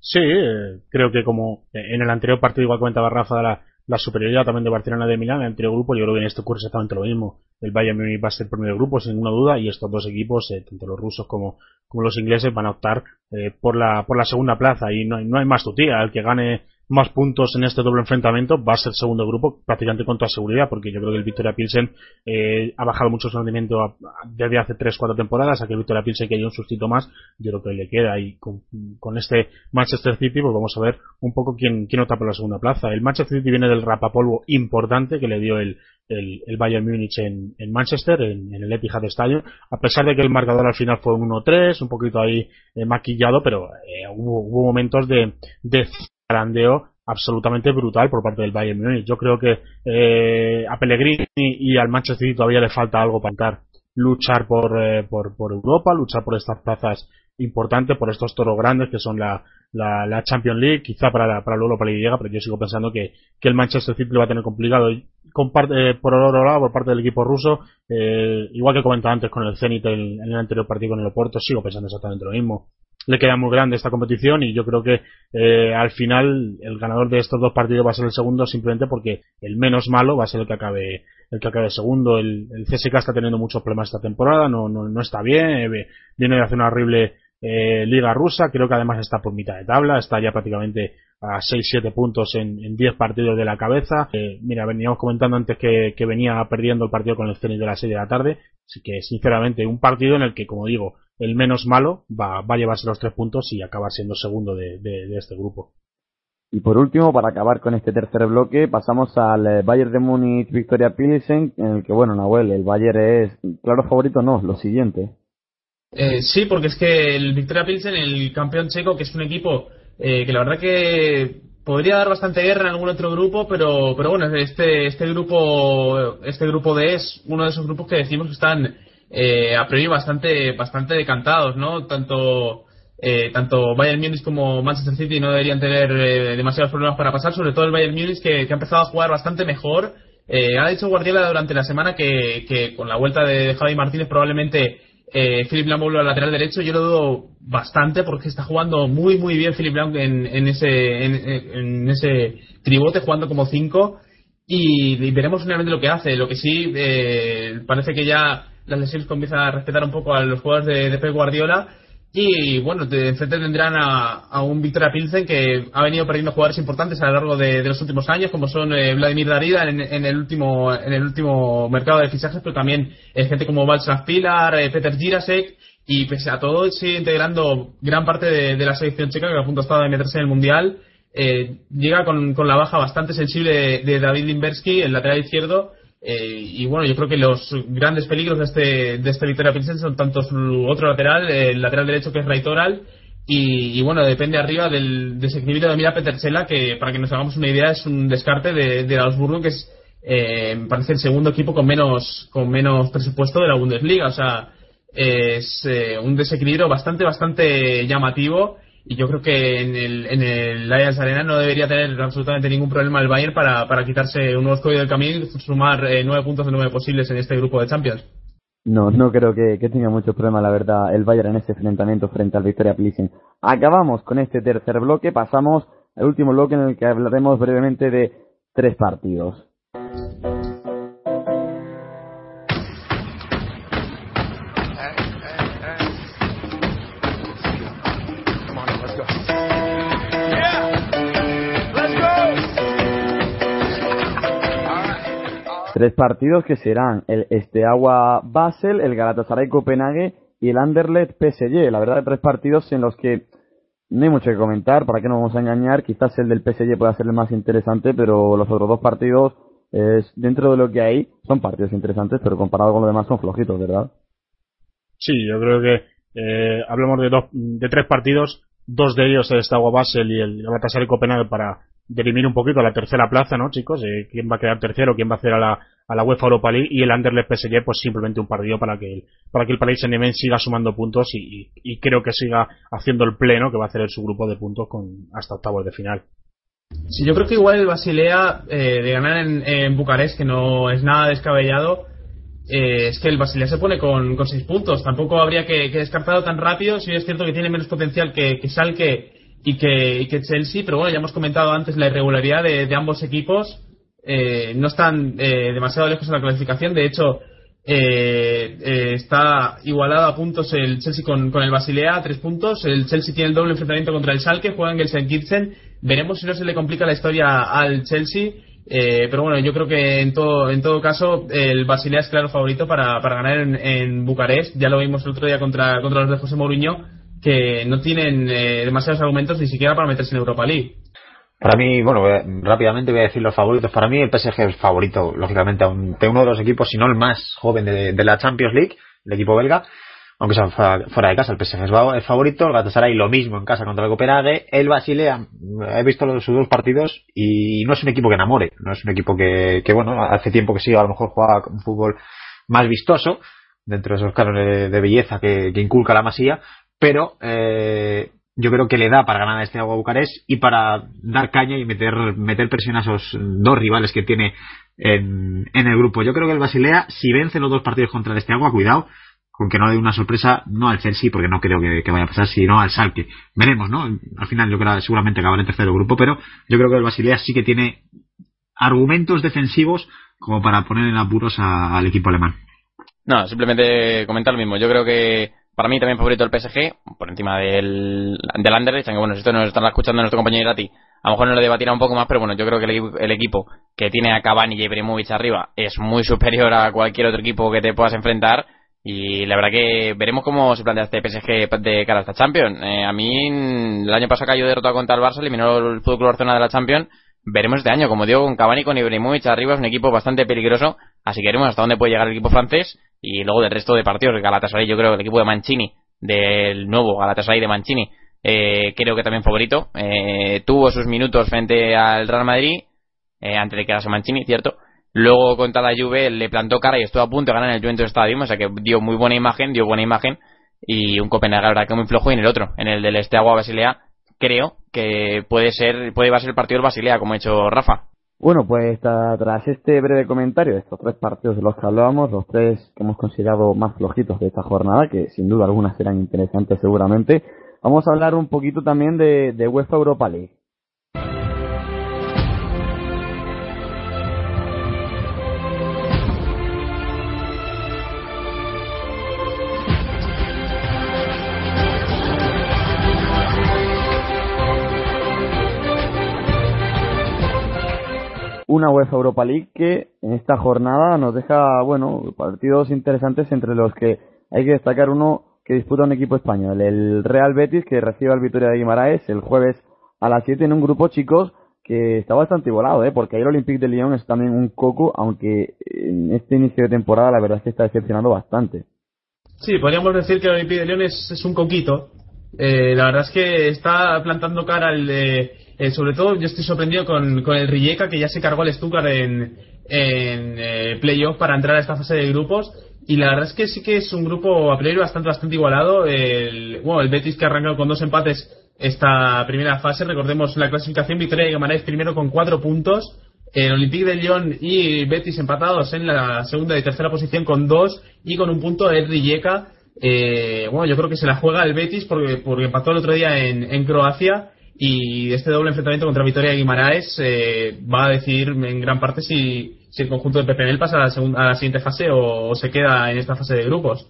Sí, eh, creo que como en el anterior partido igual comentaba Rafa la, la superioridad también de Barcelona de Milán en el anterior grupo, yo creo que en este ocurre exactamente lo mismo. El Bayern Munich va a ser primer grupo sin ninguna duda y estos dos equipos, eh, tanto los rusos como, como los ingleses, van a optar eh, por la por la segunda plaza y no no hay más tutía. El que gane más puntos en este doble enfrentamiento, va a ser segundo grupo prácticamente con toda seguridad, porque yo creo que el Victoria Pilsen eh, ha bajado mucho su rendimiento desde hace 3-4 temporadas, a que el Victoria Pilsen que haya un sustito más, yo creo que le queda y con, este Manchester City pues vamos a ver un poco quién, quién opta por la segunda plaza. El Manchester City viene del rapapolvo importante que le dio el, el, el Bayern Múnich en, en Manchester, en, el Etihad Stadium, a pesar de que el marcador al final fue 1-3, un poquito ahí eh, maquillado, pero eh, hubo, hubo momentos de, de zarandeo absolutamente brutal por parte del Bayern Múnich. Yo creo que eh, a Pellegrini y al Manchester City todavía le falta algo para luchar por, eh, por, Europa, luchar por estas plazas importante por estos toros grandes que son la, la, Champions League, quizá para la, para la Europa llega, pero yo sigo pensando que, que el Manchester City lo va a tener complicado con parte, eh, por otro lado por parte del equipo ruso, eh, igual que comentaba antes con el Zenit en, en el anterior partido con el Oporto, sigo pensando exactamente lo mismo le queda muy grande esta competición y yo creo que eh, al final el ganador de estos dos partidos va a ser el segundo simplemente porque el menos malo va a ser el que acabe el que acabe segundo. El, el CSK está teniendo muchos problemas esta temporada no no, no está bien eh, viene de hacer una horrible eh, liga rusa creo que además está por mitad de tabla está ya prácticamente a 6-7 puntos en, en 10 partidos de la cabeza. Eh, mira, veníamos comentando antes que, venía perdiendo el partido con el Zenit de las 6 de la tarde. Así que, sinceramente, un partido en el que, como digo, el menos malo va, va a llevarse los tres puntos y acabar siendo segundo de, este grupo. Y por último, para acabar con este tercer bloque, pasamos al eh, Bayern de Múnich Victoria Pilsen, en el que, bueno, Nahuel, el Bayern es, claro, favorito, no, lo siguiente. Eh, sí, porque es que el Victoria Pilsen, el campeón checo, que es un equipo eh, que la verdad que podría dar bastante guerra en algún otro grupo, pero, pero bueno, este, este grupo, este grupo D es uno de esos grupos que decimos que están eh, a priori bastante, bastante decantados, ¿no? Tanto, eh, tanto Bayern Múnich como Manchester City no deberían tener eh, demasiados problemas para pasar, sobre todo el Bayern Múnich que, ha empezado a jugar bastante mejor. Eh, ha dicho Guardiola durante la semana que, que con la vuelta de Javi Martínez probablemente eh, Philip Lam vuelve al lateral derecho. Yo lo dudo bastante porque está jugando muy muy bien Philip Lam en, en, ese en, ese tribote jugando como 5 y, y, veremos finalmente lo que hace. Lo que sí eh, parece que ya las lesiones comienzan a respetar un poco a los jugadores de, de Pep Guardiola. Y bueno, de enfrente tendrán a, a, un Victoria Pilsen que ha venido perdiendo jugadores importantes a lo largo de, los últimos años, como son eh, Vladimir Darida en, el último en el último mercado de fichajes, pero también eh, gente como Václav Pilar, eh, Peter Girasek, y pese a todo sigue integrando gran parte de, la selección checa que a punto estado de meterse en el Mundial. Eh, llega con, con, la baja bastante sensible de, David Limberski, el lateral izquierdo, eh, y bueno, yo creo que los grandes peligros de este, de este Victoria Pilsen son tanto su otro lateral, el lateral derecho que es Raitoral, y, y bueno, depende arriba del desequilibrio de Mira Petersela, que para que nos hagamos una idea es un descarte de, de Augsburgo, que es, eh, parece el segundo equipo con menos, con menos presupuesto de la Bundesliga, o sea, es eh, un desequilibrio bastante, bastante llamativo y yo creo que en el, en el Allianz Arena no debería tener absolutamente ningún problema el Bayern para, para quitarse un escollo del camino y sumar eh, nueve puntos de nueve posibles en este grupo de Champions. No, no creo que, que tenga muchos problemas, la verdad, el Bayern en este enfrentamiento frente al Victoria Pilsen. Acabamos con este tercer bloque, pasamos al último bloque en el que hablaremos brevemente de tres partidos. Tres partidos que serán el Steaua Basel, el Galatasaray Copenhague y el Anderlecht PSG. La verdad, tres partidos en los que no hay mucho que comentar, para qué nos vamos a engañar. Quizás el del PSG pueda ser el más interesante, pero los otros dos partidos, dentro de lo que hay, son partidos interesantes, pero comparado con lo demás son flojitos, ¿verdad? Sí, yo creo que eh, hablamos de, dos, de tres partidos, dos de ellos el Steaua Basel y el Galatasaray Copenhague para dirimir un poquito la tercera plaza, ¿no, chicos? Eh, ¿Quién va a quedar tercero? ¿Quién va a hacer a la, a la UEFA Europa League? Y el Anderlecht PSG, pues simplemente un partido para que el, para que el Paris Saint-Germain siga sumando puntos y, y, creo que siga haciendo el pleno que va a hacer en su grupo de puntos con hasta octavos de final. Sí, yo creo que igual el Basilea eh, de ganar en, en, Bucarest, que no es nada descabellado, eh, es que el Basilea se pone con, con seis puntos. Tampoco habría que, que descartarlo tan rápido. Si es cierto que tiene menos potencial que, que Salke y que, y que Chelsea, pero bueno, ya hemos comentado antes la irregularidad de, de ambos equipos. Eh, no están eh, demasiado lejos en la clasificación. De hecho, eh, eh, está igualado a puntos el Chelsea con, con el Basilea, tres puntos. El Chelsea tiene el doble enfrentamiento contra el Schalke, juega en el St. Kitchen. Veremos si no se le complica la historia al Chelsea. Eh, pero bueno, yo creo que en todo, en todo caso el Basilea es claro favorito para, para ganar en, en Bucarest. Ya lo vimos el otro día contra, contra los de José Mourinho que no tienen eh, demasiados argumentos ni siquiera para meterse en Europa League. Para mí, bueno, rápidamente voy a decir los favoritos. Para mí el PSG es favorito, lógicamente, de uno de los equipos, si no el más joven de, la Champions League, el equipo belga, aunque sea fuera de casa, el PSG es favorito, el Galatasaray lo mismo en casa contra el Copenhague, el Basilea, he visto los, sus dos partidos y no es un equipo que enamore, no es un equipo que, que bueno, hace tiempo que sí, a lo mejor juega un fútbol más vistoso, dentro de esos cánones de, belleza que inculca la masía, pero eh, yo creo que le da para ganar a este Agua Bucarest y para dar caña y meter, meter presión a esos dos rivales que tiene en, en el grupo. Yo creo que el Basilea, si vence los dos partidos contra el este Agua, cuidado, con que no dé una sorpresa, no al Chelsea, porque no creo que, vaya a pasar, sino al Salque. Veremos, ¿no? Al final yo creo seguramente acabará en tercer grupo, pero yo creo que el Basilea sí que tiene argumentos defensivos como para poner en apuros al equipo alemán. No, simplemente comentar lo mismo. Yo creo que para mí también favorito el PSG, por encima del, del Anderlecht, aunque bueno, si esto nos está escuchando nuestro compañero Irati, a lo mejor no lo debatirá un poco más, pero bueno, yo creo que el, el, equipo que tiene a Cavani y Ibrahimovic arriba es muy superior a cualquier otro equipo que te puedas enfrentar y la verdad que veremos cómo se plantea este PSG de cara a esta Champions. Eh, a mí, el año pasado cayó derrotado contra el Barça, eliminó el Fútbol Barcelona de la Champions. Veremos este año, como digo, con Cavani, con Ibrahimovic arriba, es un equipo bastante peligroso. Así que veremos hasta dónde puede llegar el equipo francés. Y luego del resto de partidos, Galatasaray, yo creo, el equipo de Mancini, del nuevo Galatasaray de Mancini, eh, creo que también favorito. Eh, tuvo sus minutos frente al Real Madrid, eh, antes de quedarse Mancini, cierto Luego contra la Juve le plantó cara y estuvo a punto de ganar en el Juventus Stadium, o sea que dio muy buena imagen, dio buena imagen y un Copenhague la verdad que muy flojo y en el otro, en el del Esteagua Basilea, creo que puede ser puede ser el partido del Basilea como ha hecho Rafa. Bueno, pues tras este breve comentario de estos tres partidos de los que hablábamos, los tres que hemos considerado más flojitos de esta jornada, que sin duda algunas serán interesantes seguramente, vamos a hablar un poquito también de, de UEFA Europa League. Una UEFA Europa League que en esta jornada nos deja, bueno, partidos interesantes entre los que hay que destacar uno que disputa un equipo español, el Real Betis que recibe al Vitoria de Guimaraes el jueves a las 7 en un grupo chicos que está bastante igualado, ¿eh? porque el Olympique de Lyon es también un coco, aunque en este inicio de temporada la verdad es que está decepcionando bastante. Sí, podríamos decir que el Olympique de Lyon es, un coquito. Eh, la verdad es que está plantando cara al de eh, sobre todo yo estoy sorprendido con, con el Rijeka que ya se cargó al Stuttgart en, en eh, playoff para entrar a esta fase de grupos. Y la verdad es que sí que es un grupo a priori bastante bastante igualado. El, bueno, el Betis que ha arrancado con dos empates esta primera fase. Recordemos la clasificación Victoria de Gamarais primero con cuatro puntos. El Olympique de Lyon y Betis empatados en la segunda y tercera posición con dos y con un punto el Rijeka. Eh, bueno yo creo que se la juega el Betis porque, porque empató el otro día en, en Croacia y este doble enfrentamiento contra Vitoria Guimaraes eh, va a decidir en gran parte si, si el conjunto de PPNL pasa a la, segunda, a la siguiente fase o, se queda en esta fase de grupos.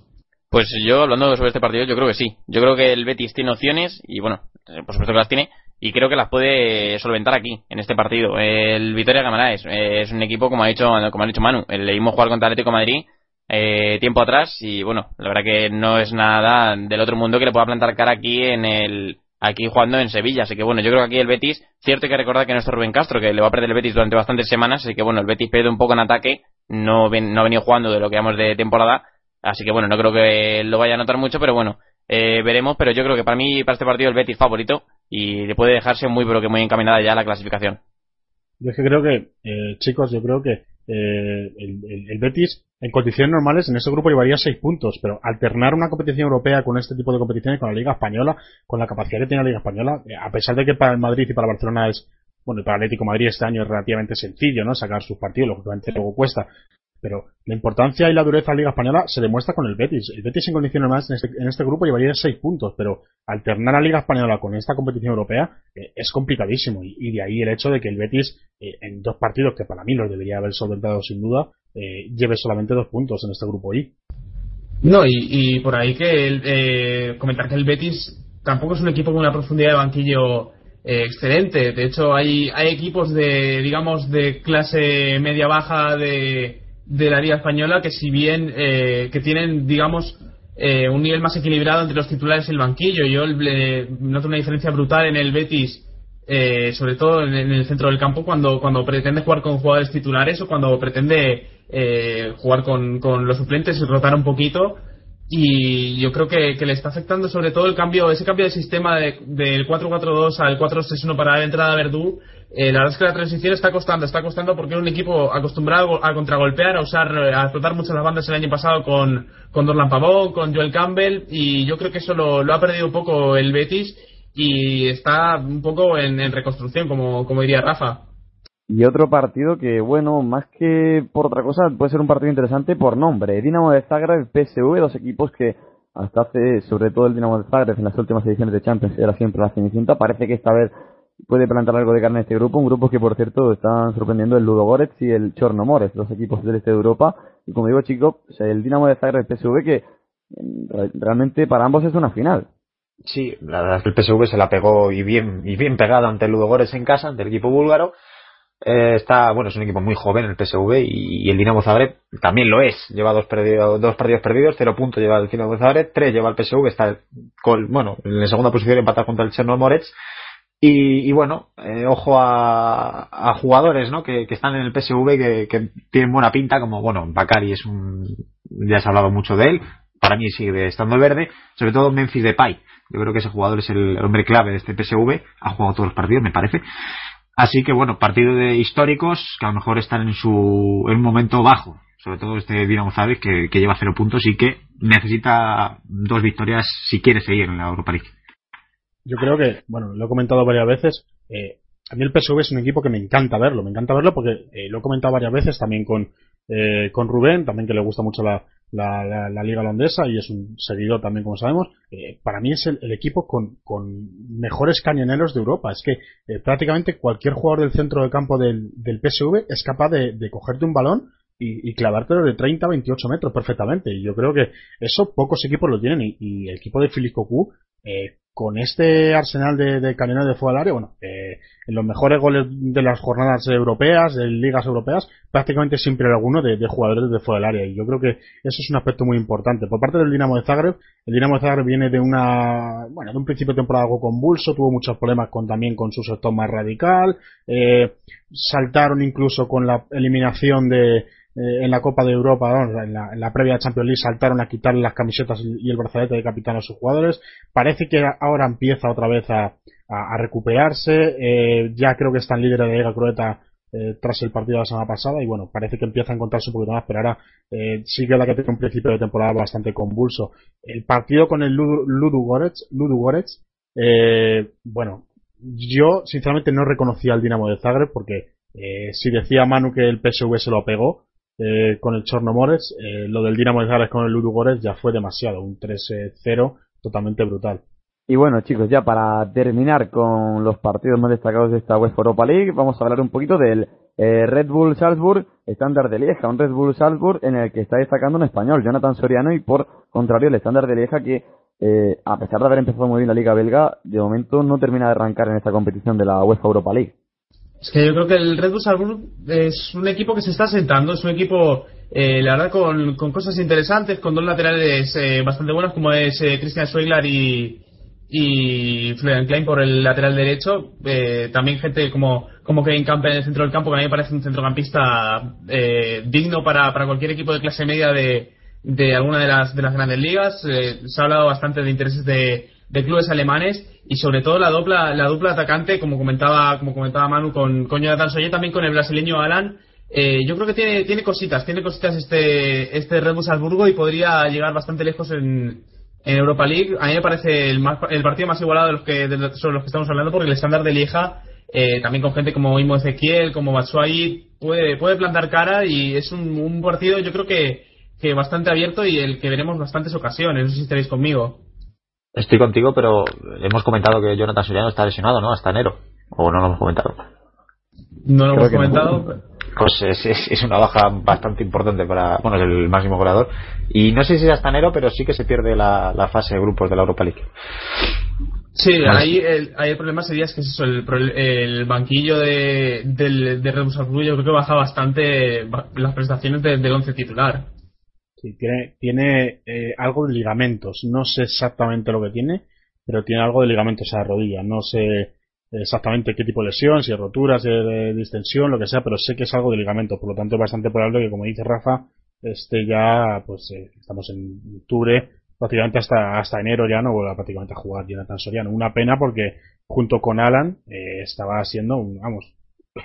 Pues yo, hablando sobre este partido, yo creo que sí. Yo creo que el Betis tiene opciones y, bueno, eh, por supuesto que las tiene y creo que las puede solventar aquí, en este partido. El Vitoria Guimaraes eh, es un equipo, como ha dicho, como ha dicho Manu, le dimos jugar contra Atlético Madrid tiempo atrás y, bueno, la verdad que no es nada del otro mundo que le pueda plantar cara aquí en el aquí jugando en Sevilla. Así que bueno, yo creo que aquí el Betis, cierto hay que recordar que no está Rubén Castro, que le va a perder el Betis durante bastantes semanas, así que bueno, el Betis pierde un poco en ataque, no, no ha venido jugando de lo que vamos de temporada, así que bueno, no creo que lo vaya a notar mucho, pero bueno, eh, veremos, pero yo creo que para mí, para este partido, el Betis favorito y le puede dejarse muy, pero que muy encaminada ya la clasificación. Yo es que creo que, eh, chicos, yo creo que eh, el, Betis en condiciones normales en ese grupo llevaría seis puntos, pero alternar una competición europea con este tipo de competiciones, con la Liga Española, con la capacidad que tiene la Liga Española, eh, a pesar de que para el Madrid y para Barcelona es, bueno, y para Atlético Madrid este año es relativamente sencillo, ¿no? Sacar sus partidos, lógicamente luego cuesta, pero la importancia y la dureza de la Liga Española se demuestra con el Betis. El Betis en condiciones más en este, en este grupo llevaría seis puntos, pero alternar a Liga Española con esta competición europea eh, es complicadísimo. Y, de ahí el hecho de que el Betis, eh, en dos partidos que para mí los debería haber solventado sin duda, eh, lleve solamente dos puntos en este grupo I. No, y, por ahí que comentar que el Betis tampoco es un equipo con una profundidad de banquillo excelente. De hecho, hay, hay equipos de, digamos, de clase media-baja de de la Liga Española que si bien eh, que tienen digamos eh, un nivel más equilibrado entre los titulares y el banquillo yo noto una diferencia brutal en el Betis eh, sobre todo en, el centro del campo cuando cuando pretende jugar con jugadores titulares o cuando pretende jugar con, con los suplentes y rotar un poquito y yo creo que, le está afectando sobre todo el cambio, ese cambio de sistema del 4-4-2 al 4-3-1 para la entrada a Verdú. Eh, la verdad es que la transición está costando, está costando porque es un equipo acostumbrado a contragolpear, a usar, a explotar mucho las bandas el año pasado con, con Dorlan Pavón, con Joel Campbell, y yo creo que eso lo, ha perdido un poco el Betis y está un poco en, en reconstrucción, como, como diría Rafa. Y otro partido que, bueno, más que por otra cosa, puede ser un partido interesante por nombre. Dinamo de Zagreb, PSV, dos equipos que hasta hace, sobre todo el Dinamo de Zagreb en las últimas ediciones de Champions, era siempre la cenicienta. Parece que esta vez puede plantar algo de carne en este grupo. Un grupo que, por cierto, están sorprendiendo el Ludogorets y el Chornomores, dos equipos del este de Europa. Y como digo, chicos, el Dinamo de Zagreb, PSV, que mm, realmente para ambos es una final. Sí, la verdad es que el PSV se la pegó y bien, y bien pegado ante el Ludogorets en casa, ante el equipo búlgaro eh, está, bueno, es un equipo muy joven el PSV y, el Dinamo Zagreb también lo es. Lleva dos, dos partidos perdidos, cero puntos lleva el Dinamo Zagreb, tres lleva el PSV, está con, bueno, en la segunda posición empatar contra el Cherno Moretz. Y, bueno, eh, ojo a, jugadores ¿no? que, están en el PSV que, que, tienen buena pinta, como bueno, Bakari es un, ya se ha hablado mucho de él, para mí sigue estando verde, sobre todo Memphis Depay. Yo creo que ese jugador es el hombre clave de este PSV, ha jugado todos los partidos, me parece. Así que bueno, partido de históricos que a lo mejor están en su en un momento bajo, sobre todo este Dinamo Zagreb que, que lleva cero puntos y que necesita dos victorias si quiere seguir en la Europa League. Yo creo que, bueno, lo he comentado varias veces, eh, a mí el PSV es un equipo que me encanta verlo, me encanta verlo porque eh, lo he comentado varias veces también con, eh, con Rubén, también que le gusta mucho la, la, la, liga holandesa y es un seguidor también como sabemos. Eh, para mí es el, equipo con, con, mejores cañoneros de Europa. Es que eh, prácticamente cualquier jugador del centro de campo del, del PSV es capaz de, cogerte un balón y, y clavártelo de 30 a 28 metros perfectamente. Y yo creo que eso pocos equipos lo tienen y, el equipo de Philippe Cocu eh, con este arsenal de, de cañones de fuego al área, bueno, eh, en los mejores goles de las jornadas europeas, de ligas europeas, prácticamente siempre hay alguno de, jugadores de fuego del área. Y yo creo que eso es un aspecto muy importante. Por parte del Dinamo de Zagreb, el Dinamo de Zagreb viene de una, bueno, de un principio de temporada algo convulso, tuvo muchos problemas con también con su sector más radical, eh, saltaron incluso con la eliminación de, eh, en la Copa de Europa, en, la, previa Champions League, saltaron a quitarle las camisetas y el brazalete de capitán a sus jugadores. Parece que ahora empieza otra vez a, recuperarse. Eh, ya creo que están líderes de Liga Crueta eh, tras el partido de la semana pasada y bueno, parece que empieza a encontrarse un poquito más, pero ahora eh, sí que la que tiene un principio de temporada bastante convulso. El partido con el Ludu Goretz, bueno, yo sinceramente no reconocía al Dinamo de Zagreb porque si decía Manu que el PSV se lo pegó, eh, con el Chornomores, eh, lo del Dinamo de Zagreb con el Ludogorets ya fue demasiado, un 3-0 totalmente brutal. Y bueno, chicos, ya para terminar con los partidos más destacados de esta UEFA Europa League, vamos a hablar un poquito del eh, Red Bull Salzburg, estándar de Lieja, un Red Bull Salzburg en el que está destacando un español, Jonathan Soriano, y por contrario el estándar de Lieja que, a pesar de haber empezado muy bien la Liga Belga, de momento no termina de arrancar en esta competición de la UEFA Europa League. Es que yo creo que el Red Bull Salzburg es un equipo que se está sentando, es un equipo, eh, la verdad, con, con, cosas interesantes, con dos laterales eh, bastante buenos, como es eh, Christian Schweigler y, y Florian Klein por el lateral derecho. Eh, también gente como, como Kevin Campbell en el centro del campo, que a mí me parece un centrocampista eh, digno para, para cualquier equipo de clase media de, de alguna de las, de las grandes ligas. Eh, se ha hablado bastante de intereses de, de clubes alemanes y sobre todo la dupla la dupla atacante como comentaba como comentaba Manu con, con Jonathan Soye también con el brasileño Alan. Eh, yo creo que tiene tiene cositas tiene cositas este este Red Bull Salzburgo y podría llegar bastante lejos en, en Europa League. A mí me parece el, el partido más igualado de los que sobre los que estamos hablando porque el estándar de Lieja eh, también con gente como Imo Ezequiel como Batshuayi puede puede plantar cara y es un, un partido yo creo que que bastante abierto y el que veremos bastantes ocasiones. No sé si estaréis conmigo Estoy contigo, pero hemos comentado que Jonathan Soriano está lesionado, ¿no? Hasta enero. ¿O no lo hemos comentado? No lo hemos comentado. Pues es, es, una baja bastante importante para. Bueno, es el máximo goleador. Y no sé si es hasta enero, pero sí que se pierde la, la fase de grupos de la Europa League. Sí, ahí el, ahí el problema sería es que es eso, el, el banquillo de, del, de Red Bull yo creo que baja bastante las prestaciones del once titular. Sí, tiene, tiene eh, algo de ligamentos. No sé exactamente lo que tiene, pero tiene algo de ligamentos a la rodilla. No sé exactamente qué tipo de lesión, si es roturas, de, distensión, lo que sea, pero sé que es algo de ligamento. Por lo tanto, es bastante probable que, como dice Rafa, este ya, pues eh, estamos en octubre, prácticamente hasta, hasta enero ya no vuelva prácticamente a jugar Jonathan Soriano. Una pena porque junto con Alan eh, estaba siendo, un, vamos,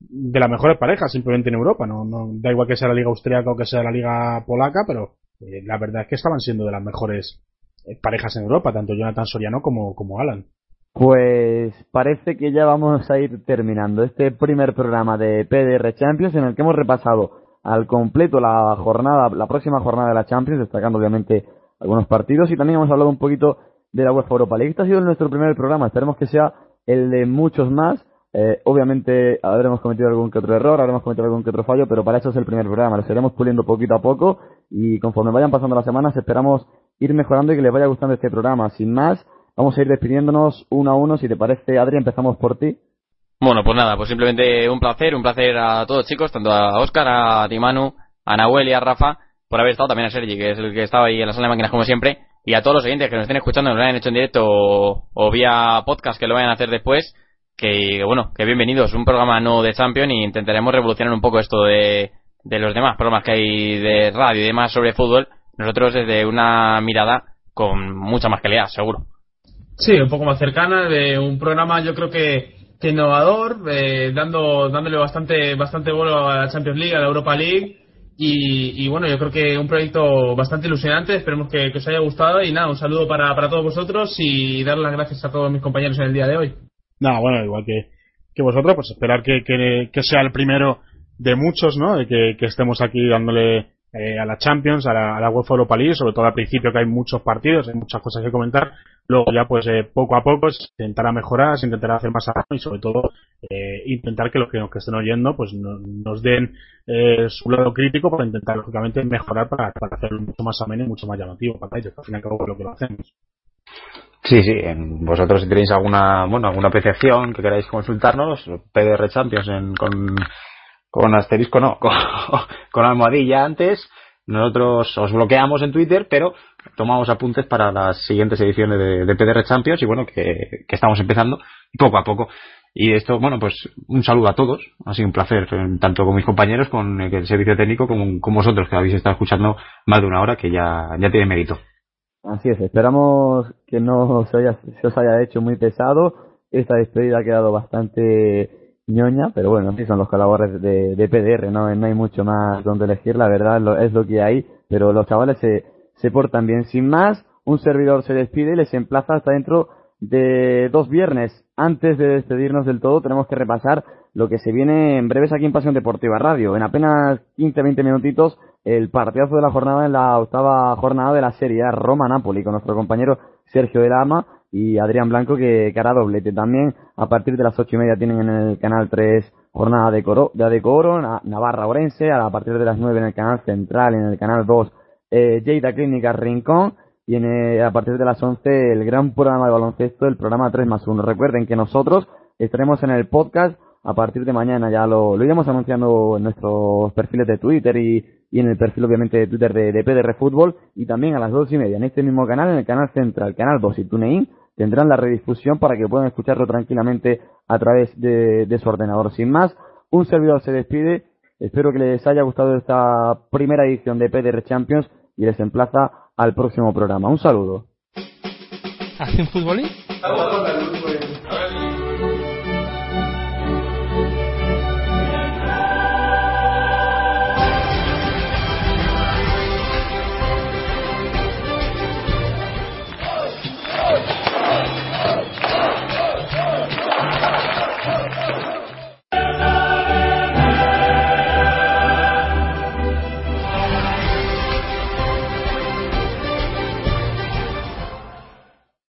de las mejores parejas simplemente en Europa. No, no da igual que sea la liga austríaca o que sea la liga polaca, pero eh, la verdad es que estaban siendo de las mejores eh, parejas en Europa, tanto Jonathan Soriano como, como Alan. Pues parece que ya vamos a ir terminando este primer programa de PDR Champions en el que hemos repasado al completo la jornada, la próxima jornada de la Champions, destacando obviamente algunos partidos y también hemos hablado un poquito de la UEFA Europa League. Este ha sido nuestro primer programa, esperemos que sea el de muchos más. Eh, obviamente habremos cometido algún que otro error, habremos cometido algún que otro fallo, pero para eso es el primer programa. Lo seguiremos puliendo poquito a poco y conforme vayan pasando las semanas esperamos ir mejorando y que les vaya gustando este programa. Sin más, vamos a ir despidiéndonos uno a uno. Si te parece, Adri, empezamos por ti. Bueno, pues nada, pues simplemente un placer, un placer a todos chicos, tanto a Oscar, a Timanu, a Nahuel y a Rafa, por haber estado también a Sergi, que es el que estaba ahí en la sala de máquinas como siempre, y a todos los oyentes que nos estén escuchando, nos lo hayan hecho en directo o vía podcast que lo vayan a hacer después que bueno, que bienvenidos, un programa no de Champion y intentaremos revolucionar un poco esto de, de los demás programas que hay de radio y demás sobre fútbol, nosotros desde una mirada con mucha más calidad, seguro. Sí, un poco más cercana, de un programa yo creo que, que innovador, eh, dando, dándole bastante, bastante vuelo a la Champions League, a la Europa League. Y, y, bueno, yo creo que un proyecto bastante ilusionante, esperemos que, que os haya gustado y nada, un saludo para, para todos vosotros y dar las gracias a todos mis compañeros en el día de hoy. No, bueno, igual que, que vosotros, pues esperar que, que, que, sea el primero de muchos, ¿no? De que, estemos aquí dándole eh, a la Champions, a la, a la UEFA Europa League, sobre todo al principio que hay muchos partidos, hay muchas cosas que comentar. Luego ya pues eh, poco a poco se intentará mejorar, se intentará hacer más y sobre todo eh, intentar que los que nos estén oyendo pues no, nos den eh, su lado crítico para intentar lógicamente mejorar para, hacerlo mucho más ameno y mucho más llamativo para ellos, al fin y al cabo lo que lo hacemos. Sí, sí, vosotros si tenéis alguna, bueno, alguna apreciación que queráis consultarnos, PDR Champions en, con, asterisco, no, con, con almohadilla antes, nosotros os bloqueamos en Twitter, pero tomamos apuntes para las siguientes ediciones de, PDR Champions y bueno, que, que, estamos empezando poco a poco. Y esto, bueno, pues un saludo a todos. Ha sido un placer, tanto con mis compañeros, con el servicio técnico, como con vosotros que habéis estado escuchando más de una hora, que ya, ya tiene mérito. Así es, esperamos que no se, haya, se os haya hecho muy pesado. Esta despedida ha quedado bastante ñoña, pero bueno, sí son los colaboradores de, PDR, ¿no? no hay mucho más donde elegir, la verdad es lo que hay, pero los chavales se, se portan bien. Sin más, un servidor se despide y les emplaza hasta dentro de dos viernes. Antes de despedirnos del todo, tenemos que repasar lo que se viene en breves aquí en Pasión Deportiva Radio. En apenas 15-20 minutitos el partidazo de la jornada en la octava jornada de la Serie Roma-Napoli con nuestro compañero Sergio de y Adrián Blanco que, hará doblete. También a partir de las ocho y media tienen en el canal 3 jornada de Coro, de Decoro, Navarra Orense, a partir de las 9 en el canal central, en el canal 2 eh, Clínica Rincón y eh, a partir de las 11 el gran programa de baloncesto, el programa 3 más 1. Recuerden que nosotros estaremos en el podcast a partir de mañana, ya lo, lo iremos anunciando en nuestros perfiles de Twitter y, y en el perfil obviamente de Twitter de, de, PDR Fútbol y también a las dos y media en este mismo canal, en el canal central, canal 2 y TuneIn, tendrán la redifusión para que puedan escucharlo tranquilamente a través de, de su ordenador. Sin más, un servidor se despide, espero que les haya gustado esta primera edición de PDR Champions y les emplaza al próximo programa. Un saludo. ¿Hacen futbolín?